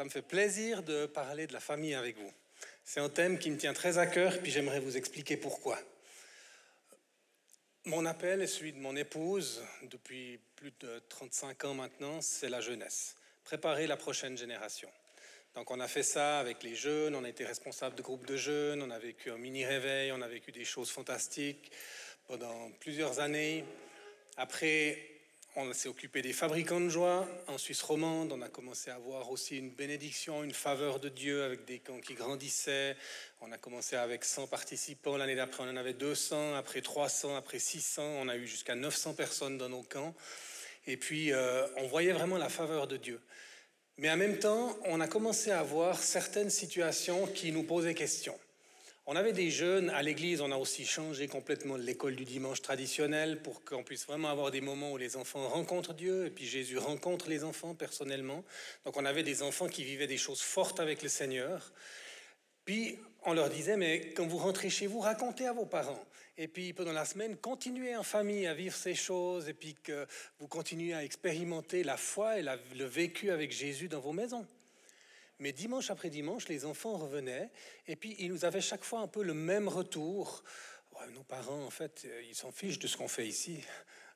Ça me fait plaisir de parler de la famille avec vous. C'est un thème qui me tient très à cœur, puis j'aimerais vous expliquer pourquoi. Mon appel est celui de mon épouse depuis plus de 35 ans maintenant, c'est la jeunesse. Préparer la prochaine génération. Donc on a fait ça avec les jeunes, on a été responsable de groupes de jeunes, on a vécu un mini-réveil, on a vécu des choses fantastiques pendant plusieurs années. Après, on s'est occupé des fabricants de joie en Suisse romande. On a commencé à avoir aussi une bénédiction, une faveur de Dieu avec des camps qui grandissaient. On a commencé avec 100 participants. L'année d'après, on en avait 200, après 300, après 600. On a eu jusqu'à 900 personnes dans nos camps. Et puis, euh, on voyait vraiment la faveur de Dieu. Mais en même temps, on a commencé à voir certaines situations qui nous posaient question. On avait des jeunes à l'église, on a aussi changé complètement l'école du dimanche traditionnelle pour qu'on puisse vraiment avoir des moments où les enfants rencontrent Dieu et puis Jésus rencontre les enfants personnellement. Donc on avait des enfants qui vivaient des choses fortes avec le Seigneur. Puis on leur disait, mais quand vous rentrez chez vous, racontez à vos parents. Et puis pendant la semaine, continuez en famille à vivre ces choses et puis que vous continuez à expérimenter la foi et le vécu avec Jésus dans vos maisons. Mais dimanche après dimanche, les enfants revenaient et puis ils nous avaient chaque fois un peu le même retour. nos parents, en fait, ils s'en fichent de ce qu'on fait ici.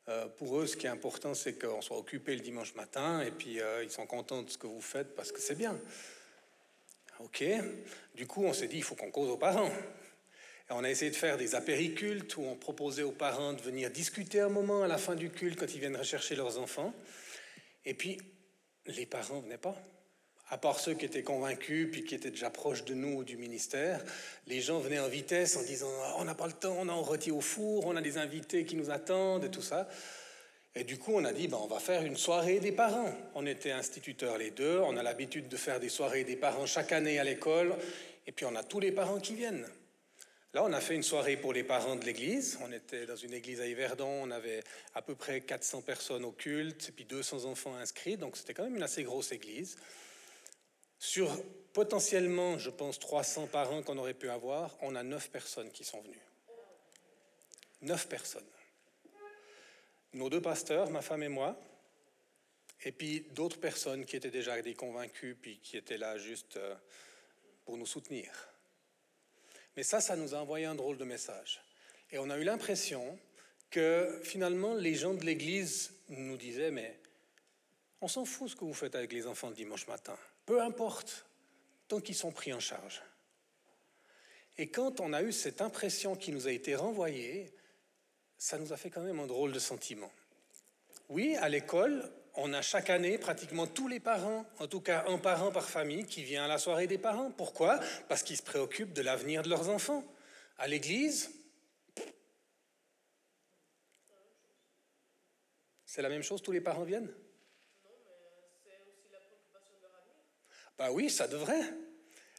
Euh, pour eux, ce qui est important, c'est qu'on soit occupé le dimanche matin et puis euh, ils sont contents de ce que vous faites parce que c'est bien. Ok. Du coup, on s'est dit, il faut qu'on cause aux parents. Et on a essayé de faire des apéricultes où on proposait aux parents de venir discuter un moment à la fin du culte quand ils viennent rechercher leurs enfants. Et puis, les parents venaient pas à part ceux qui étaient convaincus, puis qui étaient déjà proches de nous du ministère, les gens venaient en vitesse en disant ah, on n'a pas le temps, on a rôti au four, on a des invités qui nous attendent et tout ça. Et du coup, on a dit ben, on va faire une soirée des parents. On était instituteurs les deux, on a l'habitude de faire des soirées des parents chaque année à l'école, et puis on a tous les parents qui viennent. Là, on a fait une soirée pour les parents de l'église. On était dans une église à Yverdon. On avait à peu près 400 personnes au culte et puis 200 enfants inscrits. Donc, c'était quand même une assez grosse église. Sur potentiellement, je pense, 300 parents qu'on aurait pu avoir, on a 9 personnes qui sont venues. 9 personnes. Nos deux pasteurs, ma femme et moi, et puis d'autres personnes qui étaient déjà des convaincus, puis qui étaient là juste euh, pour nous soutenir. Mais ça, ça nous a envoyé un drôle de message. Et on a eu l'impression que finalement, les gens de l'Église nous disaient, mais on s'en fout ce que vous faites avec les enfants le dimanche matin peu importe, tant qu'ils sont pris en charge. Et quand on a eu cette impression qui nous a été renvoyée, ça nous a fait quand même un drôle de sentiment. Oui, à l'école, on a chaque année pratiquement tous les parents, en tout cas un parent par famille, qui vient à la soirée des parents. Pourquoi? Parce qu'ils se préoccupent de l'avenir de leurs enfants. À l'église, c'est la même chose, tous les parents viennent? Bah oui, ça devrait.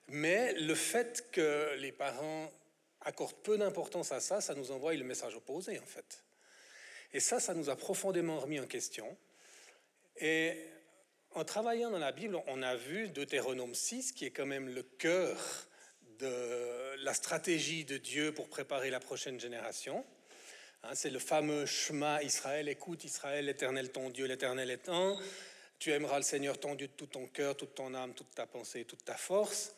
Mais le fait que les parents accordent peu d'importance à ça, ça nous envoie le message opposé, en fait. Et ça, ça nous a profondément remis en question. Et en travaillant dans la Bible, on a vu Deutéronome 6, qui est quand même le cœur de la stratégie de Dieu pour préparer la prochaine génération. Hein, c'est le fameux chemin Israël, écoute Israël, l'Éternel ton Dieu, l'Éternel est un. Tu aimeras le Seigneur ton Dieu de tout ton cœur, toute ton âme, toute ta pensée, toute ta force.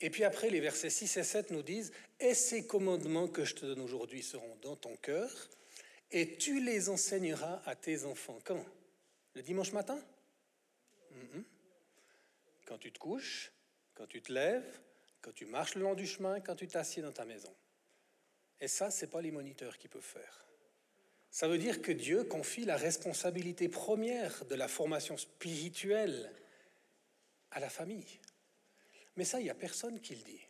Et puis après, les versets 6 et 7 nous disent, Et ces commandements que je te donne aujourd'hui seront dans ton cœur, et tu les enseigneras à tes enfants. Quand Le dimanche matin? Mm-hmm. Quand tu te couches, quand tu te lèves, quand tu marches le long du chemin, quand tu t'assieds dans ta maison. Et ça, ce n'est pas les moniteurs qui peuvent faire. Ça veut dire que Dieu confie la responsabilité première de la formation spirituelle à la famille. Mais ça, il n'y a personne qui le dit.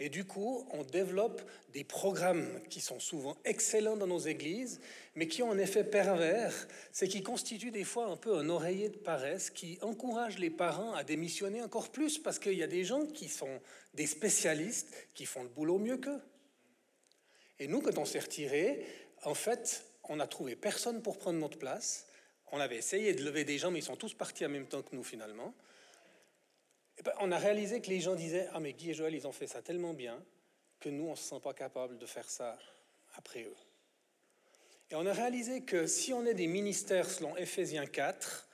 Et du coup, on développe des programmes qui sont souvent excellents dans nos églises, mais qui ont un effet pervers, c'est qui constituent des fois un peu un oreiller de paresse, qui encourage les parents à démissionner encore plus, parce qu'il y a des gens qui sont des spécialistes, qui font le boulot mieux qu'eux. Et nous, quand on s'est retiré, en fait, on n'a trouvé personne pour prendre notre place. On avait essayé de lever des gens, mais ils sont tous partis en même temps que nous finalement. Et ben, on a réalisé que les gens disaient Ah, mais Guy et Joël, ils ont fait ça tellement bien que nous, on ne se sent pas capable de faire ça après eux. Et on a réalisé que si on est des ministères selon Éphésiens 4,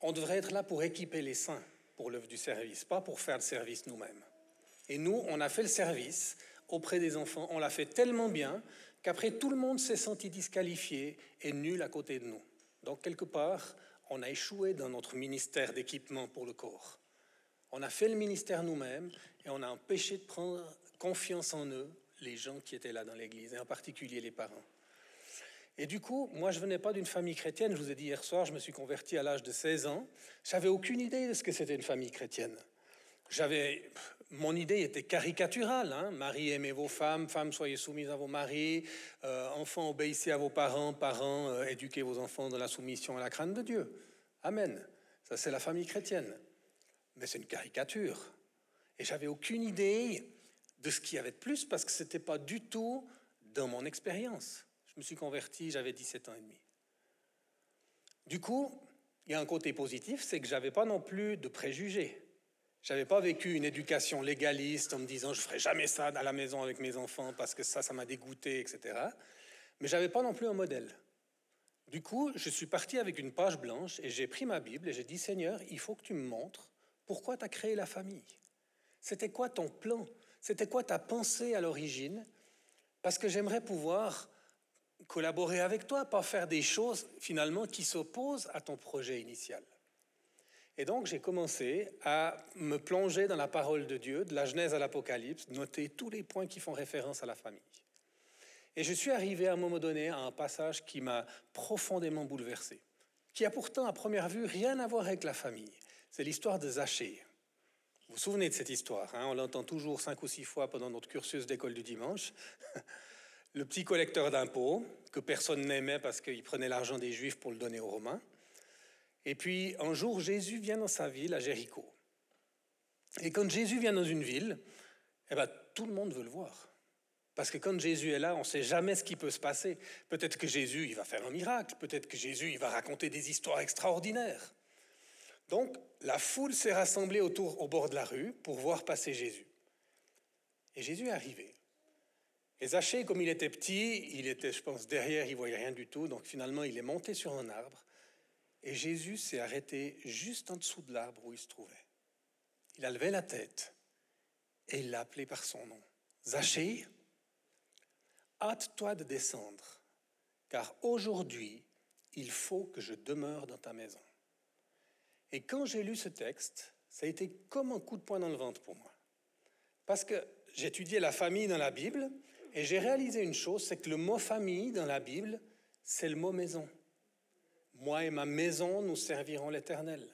on devrait être là pour équiper les saints. pour l'œuvre du service, pas pour faire le service nous-mêmes. Et nous, on a fait le service auprès des enfants, on l'a fait tellement bien qu'après tout le monde s'est senti disqualifié et nul à côté de nous. Donc quelque part, on a échoué dans notre ministère d'équipement pour le corps. On a fait le ministère nous-mêmes et on a empêché de prendre confiance en eux les gens qui étaient là dans l'Église, et en particulier les parents. Et du coup, moi, je venais pas d'une famille chrétienne. Je vous ai dit hier soir, je me suis converti à l'âge de 16 ans. J'avais aucune idée de ce que c'était une famille chrétienne. J'avais, mon idée était caricaturale. Hein. Marie, aimez vos femmes, femmes, soyez soumises à vos maris, euh, enfants, obéissez à vos parents, parents, euh, éduquez vos enfants dans la soumission à la crainte de Dieu. Amen. Ça, c'est la famille chrétienne. Mais c'est une caricature. Et j'avais aucune idée de ce qu'il y avait de plus parce que ce n'était pas du tout dans mon expérience. Je me suis converti, j'avais 17 ans et demi. Du coup, il y a un côté positif, c'est que je n'avais pas non plus de préjugés. Je n'avais pas vécu une éducation légaliste en me disant je ferai jamais ça à la maison avec mes enfants parce que ça, ça m'a dégoûté, etc. Mais j'avais pas non plus un modèle. Du coup, je suis parti avec une page blanche et j'ai pris ma Bible et j'ai dit Seigneur, il faut que tu me montres pourquoi tu as créé la famille. C'était quoi ton plan? C'était quoi ta pensée à l'origine? Parce que j'aimerais pouvoir collaborer avec toi, pas faire des choses finalement qui s'opposent à ton projet initial. Et donc j'ai commencé à me plonger dans la parole de Dieu, de la Genèse à l'Apocalypse, noter tous les points qui font référence à la famille. Et je suis arrivé à un moment donné à un passage qui m'a profondément bouleversé, qui a pourtant à première vue rien à voir avec la famille. C'est l'histoire de Zachée. Vous vous souvenez de cette histoire hein? On l'entend toujours cinq ou six fois pendant notre cursus d'école du dimanche. Le petit collecteur d'impôts, que personne n'aimait parce qu'il prenait l'argent des Juifs pour le donner aux Romains. Et puis un jour, Jésus vient dans sa ville, à Jéricho. Et quand Jésus vient dans une ville, eh ben, tout le monde veut le voir. Parce que quand Jésus est là, on ne sait jamais ce qui peut se passer. Peut-être que Jésus, il va faire un miracle. Peut-être que Jésus, il va raconter des histoires extraordinaires. Donc, la foule s'est rassemblée autour, au bord de la rue pour voir passer Jésus. Et Jésus est arrivé. Et Zachée, comme il était petit, il était, je pense, derrière, il voyait rien du tout. Donc finalement, il est monté sur un arbre. Et Jésus s'est arrêté juste en dessous de l'arbre où il se trouvait. Il a levé la tête et il l'a appelé par son nom. Zachée, hâte-toi de descendre, car aujourd'hui, il faut que je demeure dans ta maison. Et quand j'ai lu ce texte, ça a été comme un coup de poing dans le ventre pour moi. Parce que j'étudiais la famille dans la Bible et j'ai réalisé une chose, c'est que le mot famille dans la Bible, c'est le mot maison. Moi et ma maison, nous servirons l'Éternel.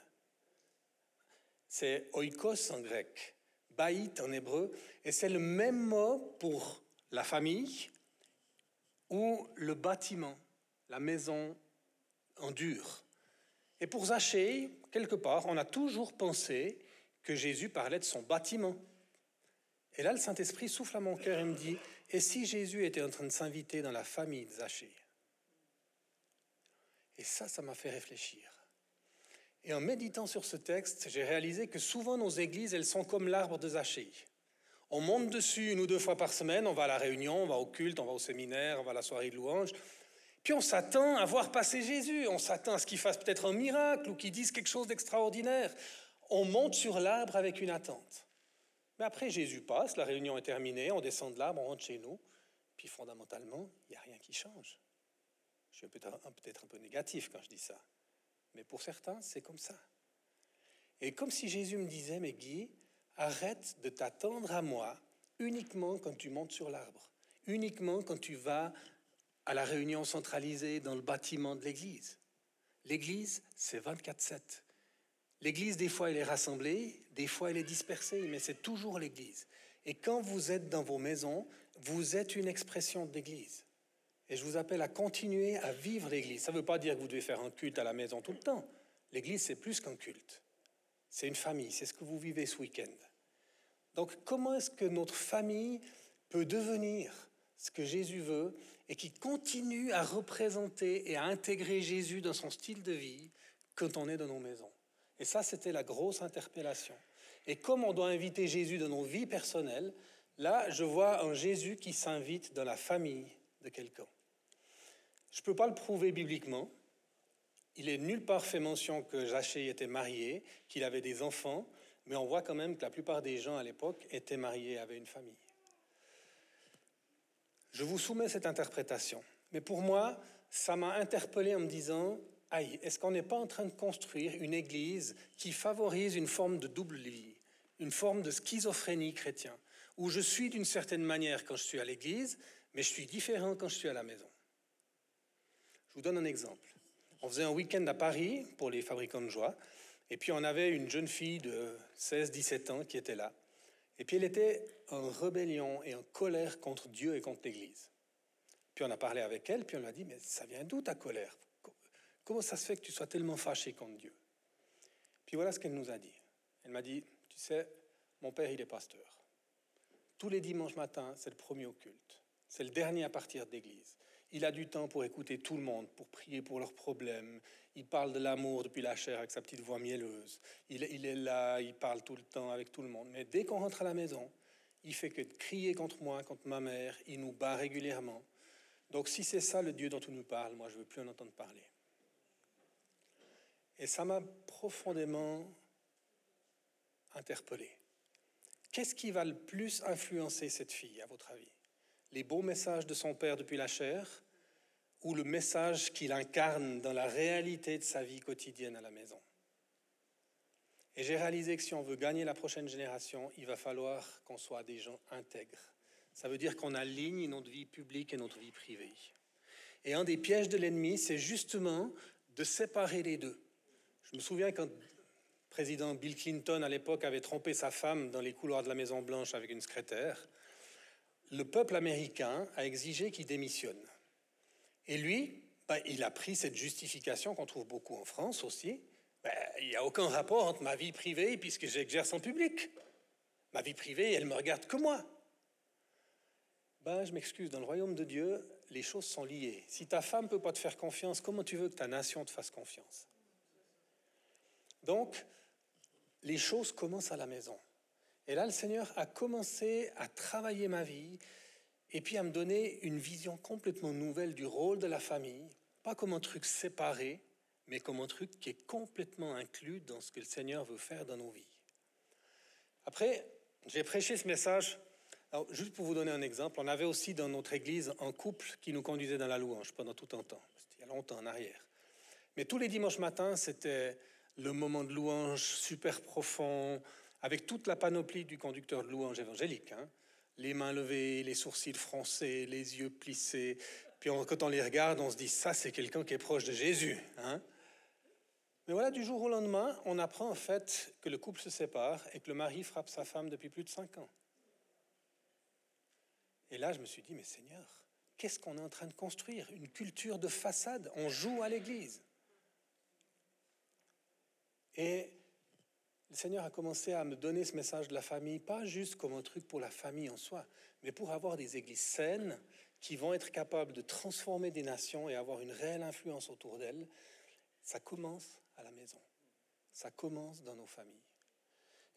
C'est oikos en grec, baït en hébreu, et c'est le même mot pour la famille ou le bâtiment, la maison en dur. Et pour Zachée, quelque part, on a toujours pensé que Jésus parlait de son bâtiment. Et là, le Saint-Esprit souffle à mon cœur et me dit, et si Jésus était en train de s'inviter dans la famille de Zachée? Et ça, ça m'a fait réfléchir. Et en méditant sur ce texte, j'ai réalisé que souvent nos églises, elles sont comme l'arbre de Zachée. On monte dessus une ou deux fois par semaine, on va à la réunion, on va au culte, on va au séminaire, on va à la soirée de louange, puis on s'attend à voir passer Jésus, on s'attend à ce qu'il fasse peut-être un miracle ou qu'il dise quelque chose d'extraordinaire. On monte sur l'arbre avec une attente. Mais après, Jésus passe, la réunion est terminée, on descend de l'arbre, on rentre chez nous, puis fondamentalement, il n'y a rien qui change. Je suis peut-être un, peu négatif quand je dis ça, mais pour certains, c'est comme ça. Et comme si Jésus me disait, mais Guy, arrête de t'attendre à moi uniquement quand tu montes sur l'arbre, uniquement quand tu vas à la réunion centralisée dans le bâtiment de l'Église. L'Église, c'est 24-7. L'Église, des fois, elle est rassemblée, des fois, elle est dispersée, mais c'est toujours l'Église. Et quand vous êtes dans vos maisons, vous êtes une expression de l'Église. Et je vous appelle à continuer à vivre l'Église. Ça ne veut pas dire que vous devez faire un culte à la maison tout le temps. L'Église, c'est plus qu'un culte. C'est une famille, c'est ce que vous vivez ce week-end. Donc comment est-ce que notre famille peut devenir ce que Jésus veut et qui continue à représenter et à intégrer Jésus dans son style de vie quand on est dans nos maisons? Et ça, c'était la grosse interpellation. Et comme on doit inviter Jésus dans nos vies personnelles, là, je vois un Jésus qui s'invite dans la famille de quelqu'un. Je ne peux pas le prouver bibliquement. il est nulle part fait mention que Zaché était marié, qu'il avait des enfants, mais on voit quand même que la plupart des gens à l'époque étaient mariés, avaient une famille. Je vous soumets cette interprétation. Mais pour moi, ça m'a interpellé en me disant, aïe, est-ce qu'on n'est pas en train de construire une église qui favorise une forme de double vie, une forme de schizophrénie chrétien, où je suis d'une certaine manière quand je suis à l'église, mais je suis différent quand je suis à la maison? Je vous donne un exemple. On faisait un week-end à Paris pour les fabricants de joie, et puis on avait une jeune fille de 16-17 ans qui était là. Et puis elle était en rébellion et en colère contre Dieu et contre l'Église. Puis on a parlé avec elle, puis on lui a dit, mais ça vient d'où ta colère? Comment ça se fait que tu sois tellement fâché contre Dieu? Puis voilà ce qu'elle nous a dit. Elle m'a dit, tu sais, mon père, il est pasteur. Tous les dimanches matins, c'est le premier au culte. C'est le dernier à partir d'église. Il a du temps pour écouter tout le monde, pour prier pour leurs problèmes. Il parle de l'amour depuis la chair avec sa petite voix mielleuse. Il, il, est là, il parle tout le temps avec tout le monde. Mais dès qu'on rentre à la maison, il fait que de crier contre moi, contre ma mère. Il nous bat régulièrement. Donc si c'est ça le Dieu dont on nous parle, moi je veux plus en entendre parler. Et ça m'a profondément interpellé. Qu'est-ce qui va le plus influencer cette fille, à votre avis? Les beaux messages de son père depuis la chair ou le message qu'il incarne dans la réalité de sa vie quotidienne à la maison Et j'ai réalisé que si on veut gagner la prochaine génération, il va falloir qu'on soit des gens intègres. Ça veut dire qu'on aligne notre vie publique et notre vie privée. Et un des pièges de l'ennemi, c'est justement de séparer les deux. Je me souviens quand le président Bill Clinton, à l'époque, avait trompé sa femme dans les couloirs de la Maison-Blanche avec une secrétaire, le peuple américain a exigé qu'il démissionne. Et lui, ben, il a pris cette justification qu'on trouve beaucoup en France aussi. Ben, il n'y a aucun rapport entre ma vie privée puisque j'exerce en public. Ma vie privée, elle me regarde que moi. Ben, je m'excuse, dans le royaume de Dieu, les choses sont liées. Si ta femme ne peut pas te faire confiance, comment tu veux que ta nation te fasse confiance? Donc, les choses commencent à la maison. Et là, le Seigneur a commencé à travailler ma vie et puis à me donner une vision complètement nouvelle du rôle de la famille, pas comme un truc séparé, mais comme un truc qui est complètement inclus dans ce que le Seigneur veut faire dans nos vies. Après, j'ai prêché ce message. Alors, juste pour vous donner un exemple, on avait aussi dans notre église un couple qui nous conduisait dans la louange pendant tout un temps. C'était il y a longtemps en arrière. Mais tous les dimanches matins, c'était le moment de louange super profond, avec toute la panoplie du conducteur de louange évangélique. Hein. Les mains levées, les sourcils froncés, les yeux plissés. Puis quand on les regarde, on se dit, ça c'est quelqu'un qui est proche de Jésus. Hein. Mais voilà, du jour au lendemain, on apprend en fait que le couple se sépare et que le mari frappe sa femme depuis plus de cinq ans. Et là, je me suis dit, mais Seigneur, qu'est-ce qu'on est en train de construire? Une culture de façade. On joue à l'église. Et le Seigneur a commencé à me donner ce message de la famille, pas juste comme un truc pour la famille en soi, mais pour avoir des églises saines qui vont être capables de transformer des nations et avoir une réelle influence autour d'elles. Ça commence à la maison. Ça commence dans nos familles.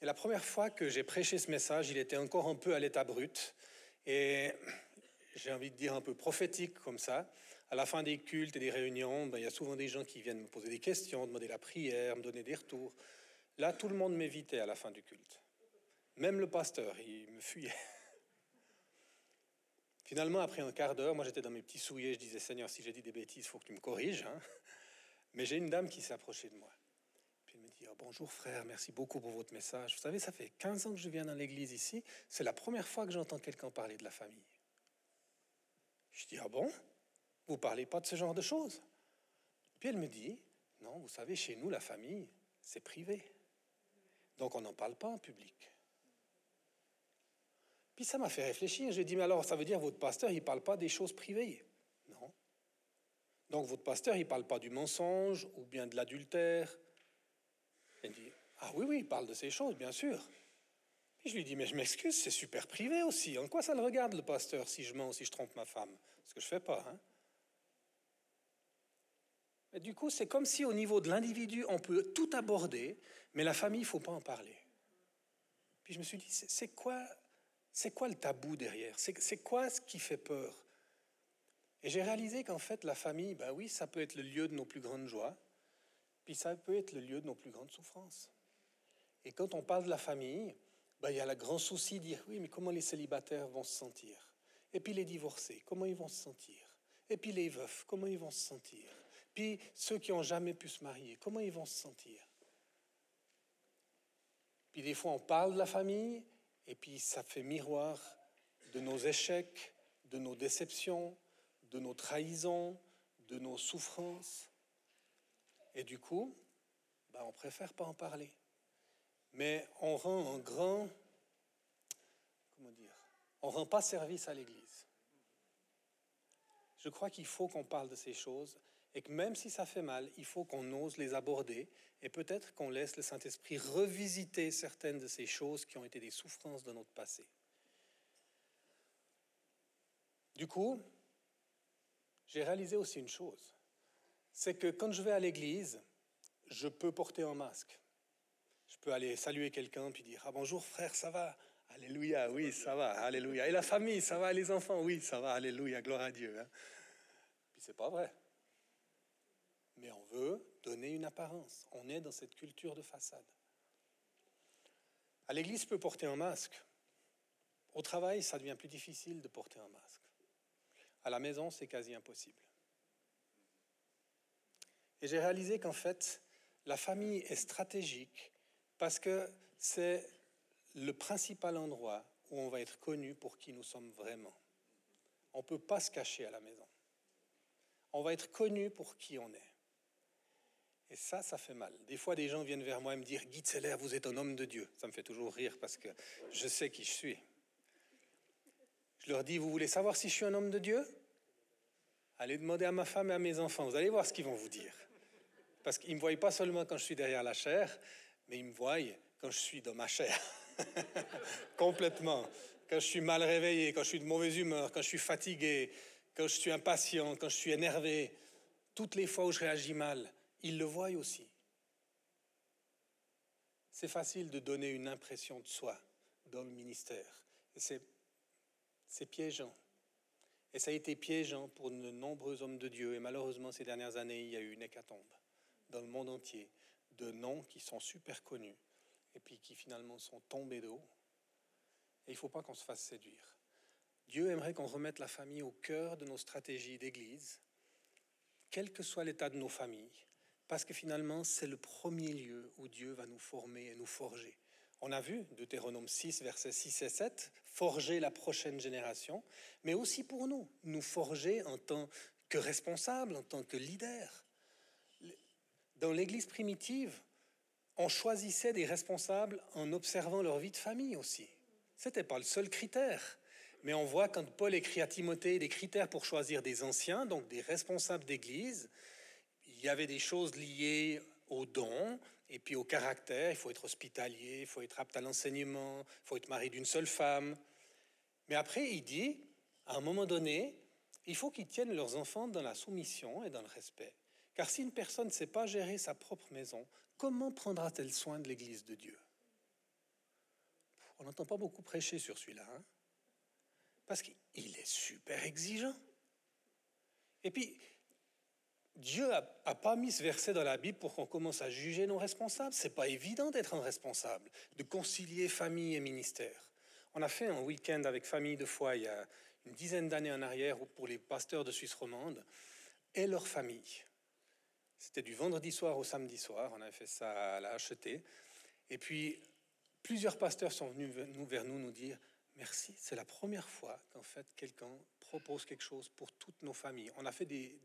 Et la première fois que j'ai prêché ce message, il était encore un peu à l'état brut. Et j'ai envie de dire un peu prophétique comme ça à la fin des cultes et des réunions, ben, il y a souvent des gens qui viennent me poser des questions, demander la prière, me donner des retours. Là, tout le monde m'évitait à la fin du culte. Même le pasteur, il me fuyait. Finalement, après un quart d'heure, moi j'étais dans mes petits souliers, je disais Seigneur, si j'ai dit des bêtises, il faut que tu me corriges. Hein. Mais j'ai une dame qui s'est approchée de moi. Puis elle me dit oh, Bonjour frère, merci beaucoup pour votre message. Vous savez, ça fait 15 ans que je viens dans l'église ici. C'est la première fois que j'entends quelqu'un parler de la famille. Je dis Ah bon? Vous parlez pas de ce genre de choses? Puis elle me dit, non, vous savez, chez nous, la famille, c'est privé. Donc on n'en parle pas en public. Puis ça m'a fait réfléchir. J'ai dit, mais alors ça veut dire votre pasteur, il ne parle pas des choses privées? Non. Donc votre pasteur, il ne parle pas du mensonge ou bien de l'adultère? Elle dit, ah oui, oui, il parle de ces choses, bien sûr. Puis je lui dis, mais je m'excuse, c'est super privé aussi. En quoi ça le regarde, le pasteur, si je mens, si je trompe ma femme? Ce que je fais pas. Hein du coup, c'est comme si au niveau de l'individu, on peut tout aborder, mais la famille, il ne faut pas en parler. Puis je me suis dit, c'est quoi, le tabou derrière? C'est quoi ce qui fait peur? Et j'ai réalisé qu'en fait, la famille, ben oui, ça peut être le lieu de nos plus grandes joies, Puis ça peut être le lieu de nos plus grandes souffrances. Et quand on parle de la famille, ben, il y a le grand souci de dire oui, mais comment les célibataires vont se sentir? Et puis les divorcés, comment ils vont se sentir? Et puis les veufs, comment ils vont se sentir? Puis ceux qui n'ont jamais pu se marier, comment ils vont se sentir? Puis des fois, on parle de la famille, et puis ça fait miroir de nos échecs, de nos déceptions, de nos trahisons, de nos souffrances. Et du coup, ben, on préfère pas en parler. Mais on rend un grand, comment dire, on rend pas service à l'Église. Je crois qu'il faut qu'on parle de ces choses et que même si ça fait mal, il faut qu'on ose les aborder et peut-être qu'on laisse le Saint-Esprit revisiter certaines de ces choses qui ont été des souffrances de notre passé. Du coup, j'ai réalisé aussi une chose, c'est que quand je vais à l'église, je peux porter un masque. Je peux aller saluer quelqu'un puis dire Ah bonjour frère, ça va? Alléluia, oui, ça va, Alléluia. Et la famille, ça va, les enfants, oui, ça va, Alléluia, gloire à Dieu. Hein. Puis c'est pas vrai. Mais on veut donner une apparence. On est dans cette culture de façade. À l'église, peut porter un masque. Au travail, ça devient plus difficile de porter un masque. À la maison, c'est quasi impossible. Et j'ai réalisé qu'en fait, la famille est stratégique parce que c'est le principal endroit où on va être connu pour qui nous sommes vraiment. On ne peut pas se cacher à la maison. On va être connu pour qui on est. Et ça, ça fait mal. Des fois, des gens viennent vers moi et me dire Guy Zeller, vous êtes un homme de Dieu. Ça me fait toujours rire parce que je sais qui je suis. Je leur dis Vous voulez savoir si je suis un homme de Dieu? Allez demander à ma femme et à mes enfants. Vous allez voir ce qu'ils vont vous dire. Parce qu'ils ne me voient pas seulement quand je suis derrière la chair, mais ils me voient quand je suis dans ma chair. Complètement. Quand je suis mal réveillé, quand je suis de mauvaise humeur, quand je suis fatigué, quand je suis impatient, quand je suis énervé, toutes les fois où je réagis mal, ils le voient aussi. C'est facile de donner une impression de soi dans le ministère. C'est piégeant. Et ça a été piégeant pour de nombreux hommes de Dieu. Et malheureusement, ces dernières années, il y a eu une hécatombe dans le monde entier de noms qui sont super connus et puis qui finalement sont tombés de haut. Et il ne faut pas qu'on se fasse séduire. Dieu aimerait qu'on remette la famille au cœur de nos stratégies d'Église, quel que soit l'état de nos familles, parce que finalement, c'est le premier lieu où Dieu va nous former et nous forger. On a vu Deutéronome 6, versets 6 et 7, forger la prochaine génération, mais aussi pour nous, nous forger en tant que responsables, en tant que leaders. Dans l'Église primitive, on choisissait des responsables en observant leur vie de famille aussi. Ce n'était pas le seul critère. Mais on voit quand Paul écrit à Timothée des critères pour choisir des anciens, donc des responsables d'Église, il y avait des choses liées aux dons et puis au caractère. Il faut être hospitalier, il faut être apte à l'enseignement, il faut être marié d'une seule femme. Mais après, il dit, à un moment donné, il faut qu'ils tiennent leurs enfants dans la soumission et dans le respect. Car si une personne ne sait pas gérer sa propre maison, comment prendra-t-elle soin de l'Église de Dieu? On n'entend pas beaucoup prêcher sur celui-là, hein parce qu'il est super exigeant. Et puis, Dieu n'a pas mis ce verset dans la Bible pour qu'on commence à juger nos responsables. C'est pas évident d'être un responsable, de concilier famille et ministère. On a fait un week-end avec famille de foi il y a une dizaine d'années en arrière pour les pasteurs de Suisse romande et leur famille. C'était du vendredi soir au samedi soir, on avait fait ça à la HET. Et puis, plusieurs pasteurs sont venus vers nous nous dire Merci, c'est la première fois qu'en fait quelqu'un propose quelque chose pour toutes nos familles. On a fait des,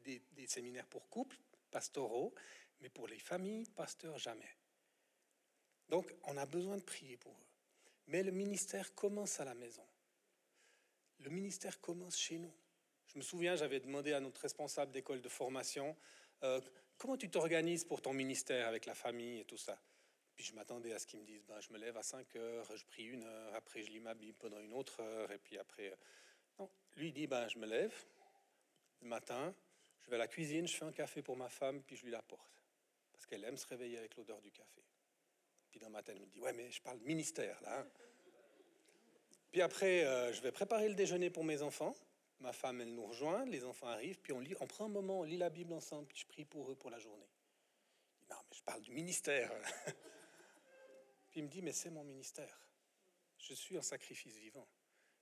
séminaires pour couples pastoraux, mais pour les familles, pasteurs, jamais. Donc, on a besoin de prier pour eux. Mais le ministère commence à la maison. Le ministère commence chez nous. Je me souviens, j'avais demandé à notre responsable d'école de formation euh, comment tu t'organises pour ton ministère avec la famille et tout ça? Puis je m'attendais à ce qu'il me dise ben, je me lève à 5 heures, je prie une heure, après je lis ma Bible pendant une autre heure, et puis après. Lui il dit ben, je me lève le matin, je vais à la cuisine, je fais un café pour ma femme, puis je lui l'apporte. Parce qu'elle aime se réveiller avec l'odeur du café. Puis dans ma tête, elle me dit ouais, mais je parle ministère là. Hein. Puis après, euh, je vais préparer le déjeuner pour mes enfants. Ma femme, elle nous rejoint, les enfants arrivent, puis on, lit, on prend un moment, on lit la Bible ensemble, puis je prie pour eux pour la journée. Non, mais je parle du ministère. Puis il me dit, mais c'est mon ministère. Je suis un sacrifice vivant.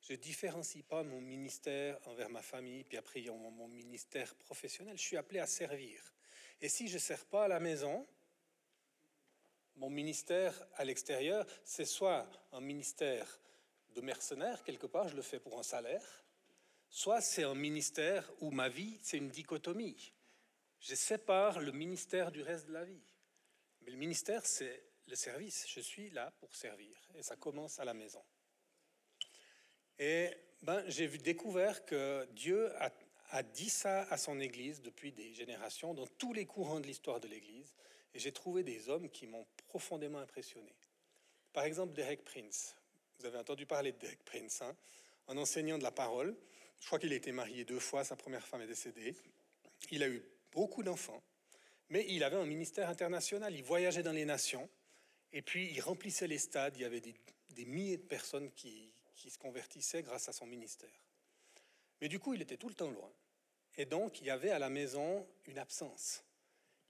Je différencie pas mon ministère envers ma famille, puis après mon, mon ministère professionnel. Je suis appelé à servir. Et si je ne sers pas à la maison, mon ministère à l'extérieur, c'est soit un ministère de mercenaire, quelque part, je le fais pour un salaire, soit c'est un ministère où ma vie, c'est une dichotomie. Je sépare le ministère du reste de la vie. Mais le ministère, c'est le service. Je suis là pour servir. Et ça commence à la maison. Et ben, j'ai découvert que Dieu a, dit ça à son Église depuis des générations, dans tous les courants de l'histoire de l'Église. Et j'ai trouvé des hommes qui m'ont profondément impressionné. Par exemple, Derek Prince. Vous avez entendu parler de Derek Prince, hein un enseignant de la parole. Je crois qu'il a été marié deux fois, sa première femme est décédée. Il a eu beaucoup d'enfants, mais il avait un ministère international. Il voyageait dans les nations, et puis il remplissait les stades. Il y avait des milliers de personnes qui, qui se convertissaient grâce à son ministère. Mais du coup, il était tout le temps loin. Et donc, il y avait à la maison une absence.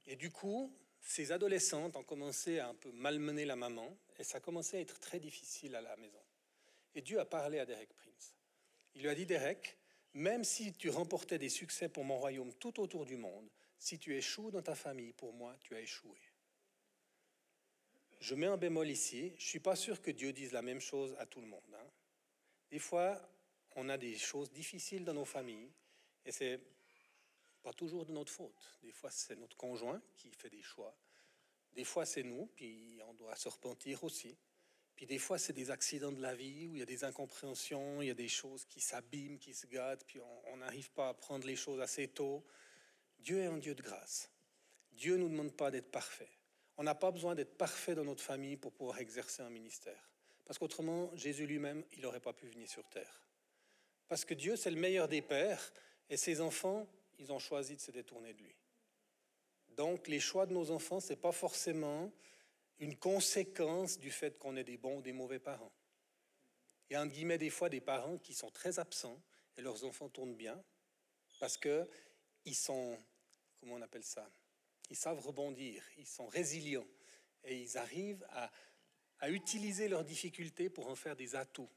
Et du coup, ces adolescentes ont commencé à un peu malmener la maman, et ça a commencé à être très difficile à la maison. Et Dieu a parlé à Derek Prince. Il lui a dit, Derek, même si tu remportais des succès pour mon royaume tout autour du monde, si tu échoues dans ta famille, pour moi, tu as échoué. Je mets un bémol ici. Je ne suis pas sûr que Dieu dise la même chose à tout le monde. Hein. Des fois, on a des choses difficiles dans nos familles et c'est pas toujours de notre faute. Des fois, c'est notre conjoint qui fait des choix. Des fois, c'est nous, puis on doit se repentir aussi. Puis des fois, c'est des accidents de la vie où il y a des incompréhensions, il y a des choses qui s'abîment, qui se gâtent, puis on n'arrive pas à prendre les choses assez tôt. Dieu est un Dieu de grâce. Dieu ne nous demande pas d'être parfait. On n'a pas besoin d'être parfait dans notre famille pour pouvoir exercer un ministère. Parce qu'autrement, Jésus lui-même, il n'aurait pas pu venir sur terre. Parce que Dieu, c'est le meilleur des pères, et ses enfants, ils ont choisi de se détourner de lui. Donc, les choix de nos enfants, ce n'est pas forcément une conséquence du fait qu'on est des bons ou des mauvais parents. Il y a, entre guillemets, des fois des parents qui sont très absents et leurs enfants tournent bien parce qu'ils sont, comment on appelle ça? Ils savent rebondir, ils sont résilients et ils arrivent à, à utiliser leurs difficultés pour en faire des atouts.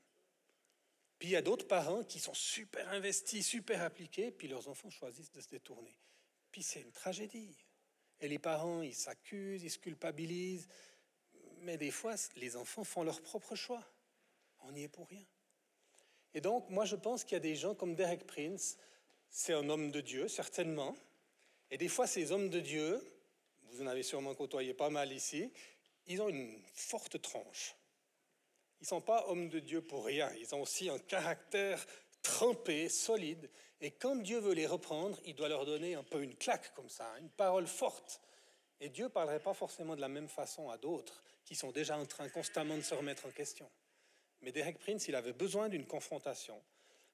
Puis il y a d'autres parents qui sont super investis, super appliqués, puis leurs enfants choisissent de se détourner. Puis c'est une tragédie. Et les parents, ils s'accusent, ils se culpabilisent. Mais des fois, les enfants font leur propre choix. On n'y est pour rien. Et donc, moi, je pense qu'il y a des gens comme Derek Prince, c'est un homme de Dieu, certainement. Et des fois, ces hommes de Dieu, vous en avez sûrement côtoyé pas mal ici, ils ont une forte tranche. Ils ne sont pas hommes de Dieu pour rien. Ils ont aussi un caractère trempé, solide. Et quand Dieu veut les reprendre, il doit leur donner un peu une claque comme ça, une parole forte. Et Dieu ne parlerait pas forcément de la même façon à d'autres qui sont déjà en train constamment de se remettre en question. Mais Derek Prince, il avait besoin d'une confrontation.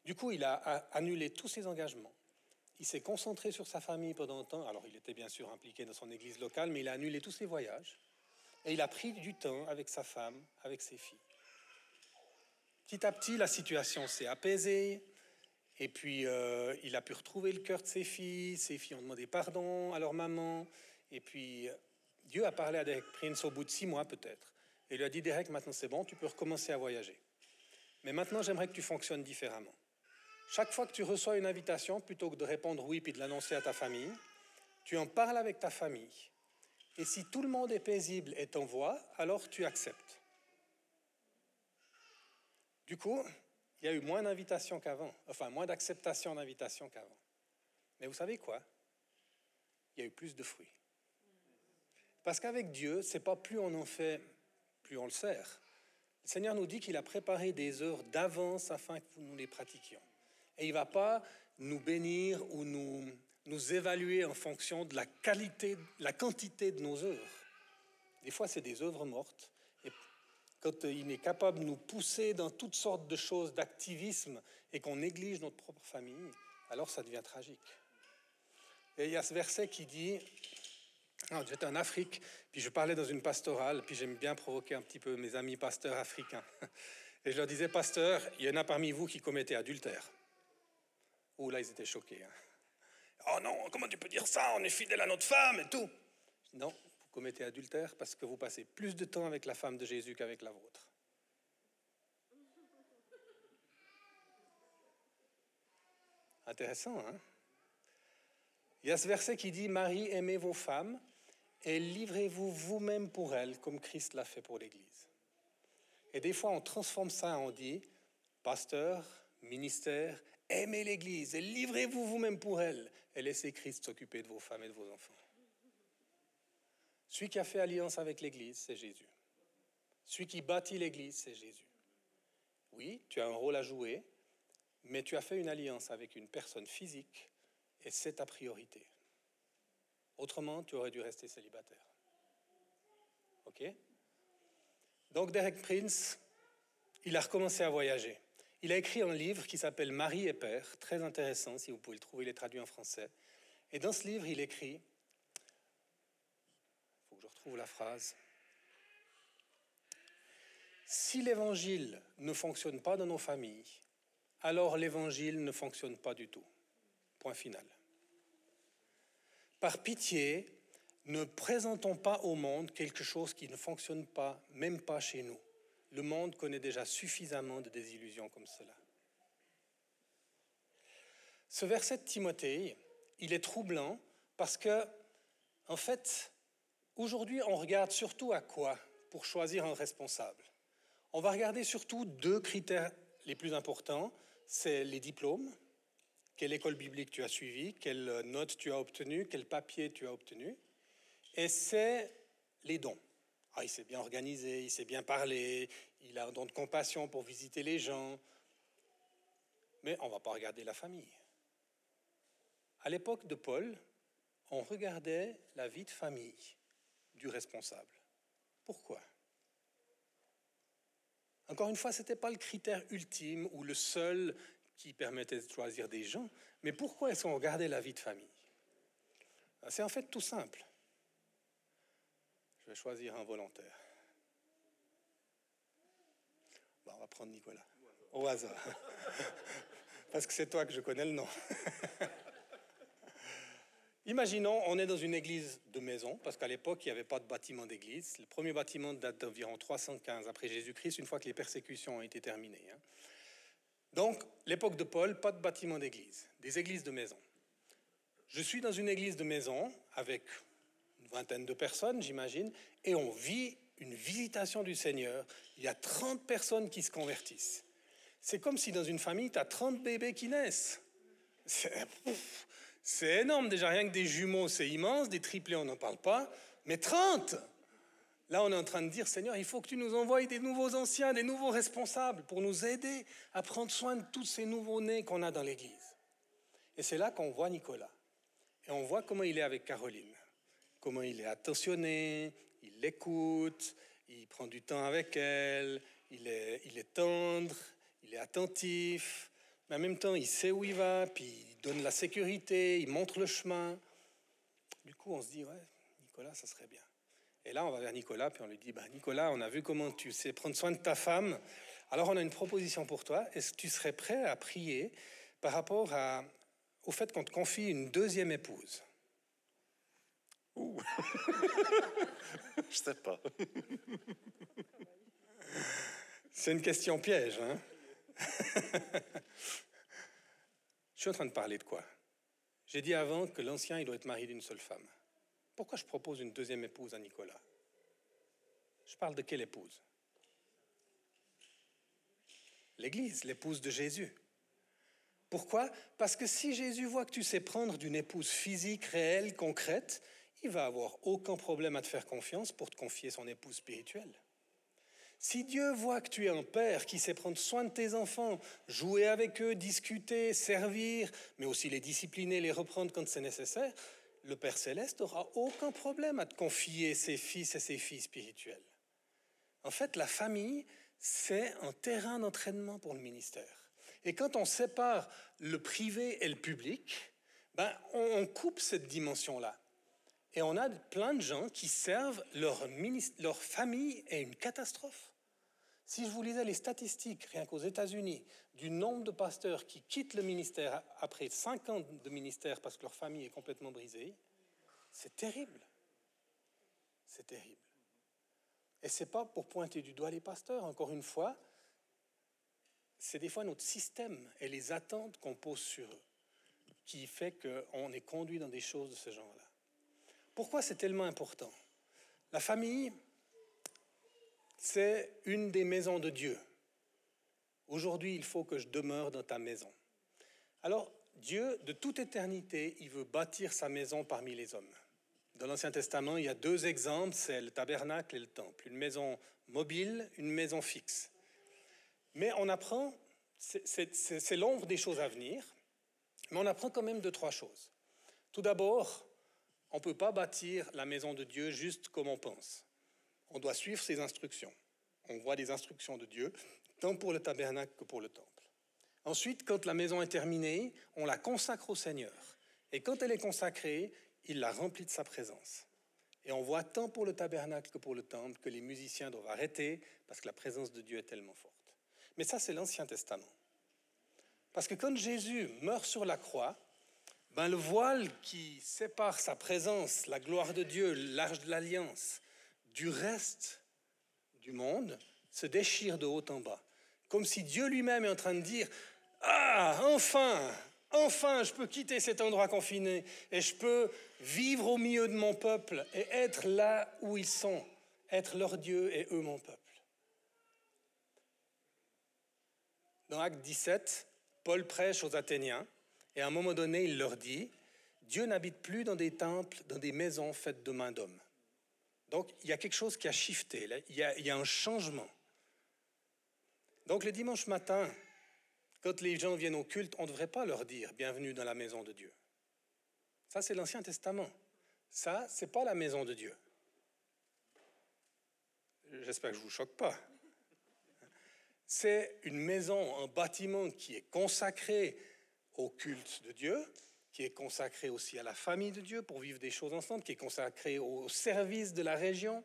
Du coup, il a annulé tous ses engagements. Il s'est concentré sur sa famille pendant un temps. Alors, il était bien sûr impliqué dans son église locale, mais il a annulé tous ses voyages. Et il a pris du temps avec sa femme, avec ses filles. Petit à petit, la situation s'est apaisée. Et puis, euh, il a pu retrouver le cœur de ses filles. Ses filles ont demandé pardon à leur maman. Et puis, Dieu a parlé à Derek Prince au bout de six mois peut-être. Et lui a dit, Derek, maintenant c'est bon, tu peux recommencer à voyager. Mais maintenant, j'aimerais que tu fonctionnes différemment. Chaque fois que tu reçois une invitation, plutôt que de répondre oui puis de l'annoncer à ta famille, tu en parles avec ta famille. Et si tout le monde est paisible et t'envoie, alors tu acceptes. Du coup, il y a eu moins d'invitations qu'avant, enfin moins d'acceptation d'invitations qu'avant. Mais vous savez quoi? Il y a eu plus de fruits. Parce qu'avec Dieu, c'est pas plus on en fait, plus on le sert. Le Seigneur nous dit qu'il a préparé des heures d'avance afin que nous les pratiquions. Et il ne va pas nous bénir ou nous, nous évaluer en fonction de la qualité, la quantité de nos œuvres. Des fois, c'est des œuvres mortes. Et quand il est capable de nous pousser dans toutes sortes de choses d'activisme et qu'on néglige notre propre famille, alors ça devient tragique. Et il y a ce verset qui dit J'étais en Afrique, puis je parlais dans une pastorale, puis j'aime bien provoquer un petit peu mes amis pasteurs africains. Et je leur disais, pasteur, il y en a parmi vous qui commettaient adultère. Oh là, ils étaient choqués. Hein. Oh non, comment tu peux dire ça? On est fidèle à notre femme et tout. Non, vous commettez adultère parce que vous passez plus de temps avec la femme de Jésus qu'avec la vôtre. Intéressant, hein? Il y a ce verset qui dit, Marie, aimez vos femmes et livrez-vous vous-même pour elles, comme Christ l'a fait pour l'Église. Et des fois, on transforme ça, on dit, pasteur, ministère, aimez l'Église et livrez-vous vous-même pour elle et laissez Christ s'occuper de vos femmes et de vos enfants. Celui qui a fait alliance avec l'Église, c'est Jésus. Celui qui bâtit l'Église, c'est Jésus. Oui, tu as un rôle à jouer, mais tu as fait une alliance avec une personne physique et c'est ta priorité. Autrement, tu aurais dû rester célibataire. OK? Donc Derek Prince, il a recommencé à voyager. Il a écrit un livre qui s'appelle Marie et Père, très intéressant, si vous pouvez le trouver, il est traduit en français. Et dans ce livre, il écrit, il faut que je retrouve la phrase, Si l'évangile ne fonctionne pas dans nos familles, alors l'évangile ne fonctionne pas du tout. Point final. Par pitié, ne présentons pas au monde quelque chose qui ne fonctionne pas, même pas chez nous. Le monde connaît déjà suffisamment de désillusions comme cela. Ce verset de Timothée, il est troublant parce que, en fait, aujourd'hui, on regarde surtout à quoi pour choisir un responsable. On va regarder surtout deux critères les plus importants, c'est les diplômes quelle école biblique tu as suivi, quelle note tu as obtenue, quel papier tu as obtenu. Et c'est les dons. Ah, il s'est bien organisé, il s'est bien parlé, il a un don de compassion pour visiter les gens. Mais on ne va pas regarder la famille. À l'époque de Paul, on regardait la vie de famille du responsable. Pourquoi? Encore une fois, ce n'était pas le critère ultime ou le seul qui permettait de choisir des gens. Mais pourquoi est-ce qu'on regardait la vie de famille? C'est en fait tout simple. Vais choisir un volontaire. on va prendre Nicolas. Au hasard. Parce que c'est toi que je connais le nom. Imaginons, on est dans une église de maison, parce qu'à l'époque, il n'y avait pas de bâtiment d'église. Le premier bâtiment date d'environ 315 après Jésus-Christ, une fois que les persécutions ont été terminées. Hein. Donc, l'époque de Paul, pas de bâtiment d'église, des églises de maison. Je suis dans une église de maison avec vingtaine de personnes, j'imagine, et on vit une visitation du Seigneur. Il y a 30 personnes qui se convertissent. C'est comme si dans une famille, tu as 30 bébés qui naissent. C'est énorme déjà, rien que des jumeaux, c'est immense, des triplés, on n'en parle pas, mais 30 Là, on est en train de dire, Seigneur, il faut que tu nous envoies des nouveaux anciens, des nouveaux responsables pour nous aider à prendre soin de tous ces nouveaux-nés qu'on a dans l'Église. Et c'est là qu'on voit Nicolas. Et on voit comment il est avec Caroline, comment il est attentionné, il l'écoute, il prend du temps avec elle, il est, tendre, il est attentif, mais en même temps, il sait où il va, puis il donne la sécurité, il montre le chemin. Du coup, on se dit, ouais, Nicolas, ça serait bien. Et là, on va vers Nicolas, puis on lui dit, bah, Nicolas, on a vu comment tu sais prendre soin de ta femme. Alors, on a une proposition pour toi. Est-ce que tu serais prêt à prier par rapport au fait qu'on te confie une deuxième épouse? Ouh Je sais pas. C'est une question piège. Hein Je suis en train de parler de quoi? J'ai dit avant que l'ancien, il doit être marié d'une seule femme. Pourquoi je propose une deuxième épouse à Nicolas? Je parle de quelle épouse? L'Église, l'épouse de Jésus. Pourquoi? Parce que si Jésus voit que tu sais prendre d'une épouse physique, réelle, concrète, il va avoir aucun problème à te faire confiance pour te confier son épouse spirituelle. Si Dieu voit que tu es un père qui sait prendre soin de tes enfants, jouer avec eux, discuter, servir, mais aussi les discipliner, les reprendre quand c'est nécessaire, le Père céleste n'aura aucun problème à te confier ses fils et ses filles spirituels. En fait, la famille, c'est un terrain d'entraînement pour le ministère. Et quand on sépare le privé et le public, ben, on coupe cette dimension-là. Et on a plein de gens qui servent leur, leur famille est une catastrophe. Si je vous lisais les statistiques, rien qu'aux États-Unis, du nombre de pasteurs qui quittent le ministère après 5 ans de ministère parce que leur famille est complètement brisée, c'est terrible. C'est terrible. Et ce n'est pas pour pointer du doigt les pasteurs, encore une fois, c'est des fois notre système et les attentes qu'on pose sur eux qui fait qu'on est conduit dans des choses de ce genre-là. Pourquoi c'est tellement important? La famille, c'est une des maisons de Dieu. Aujourd'hui, il faut que je demeure dans ta maison. Alors, Dieu, de toute éternité, il veut bâtir sa maison parmi les hommes. Dans l'Ancien Testament, il y a deux exemples, c'est le tabernacle et le temple. Une maison mobile, une maison fixe. Mais on apprend, c'est l'ombre des choses à venir, mais on apprend quand même deux, trois choses. Tout d'abord, on ne peut pas bâtir la maison de Dieu juste comme on pense. On doit suivre ses instructions. On voit des instructions de Dieu, tant pour le tabernacle que pour le temple. Ensuite, quand la maison est terminée, on la consacre au Seigneur. Et quand elle est consacrée, il la remplit de sa présence. Et on voit tant pour le tabernacle que pour le temple que les musiciens doivent arrêter parce que la présence de Dieu est tellement forte. Mais ça, c'est l'Ancien Testament. Parce que quand Jésus meurt sur la croix, ben le voile qui sépare sa présence, la gloire de Dieu, l'arche de l'alliance, du reste du monde, se déchire de haut en bas. Comme si Dieu lui-même est en train de dire, ah, enfin, enfin, je peux quitter cet endroit confiné et je peux vivre au milieu de mon peuple et être là où ils sont, être leur Dieu et eux mon peuple. Dans Acte 17, Paul prêche aux Athéniens et à un moment donné, il leur dit, Dieu n'habite plus dans des temples, dans des maisons faites de mains d'hommes. Donc il y a quelque chose qui a shifté, il, y a, il y a un changement. Donc le dimanche matin, quand les gens viennent au culte, on ne devrait pas leur dire bienvenue dans la maison de Dieu. Ça, c'est l'Ancien Testament. Ça, c'est pas la maison de Dieu. J'espère que je ne vous choque pas. C'est une maison, un bâtiment qui est consacré au culte de Dieu, qui est consacré aussi à la famille de Dieu pour vivre des choses ensemble, qui est consacré au service de la région,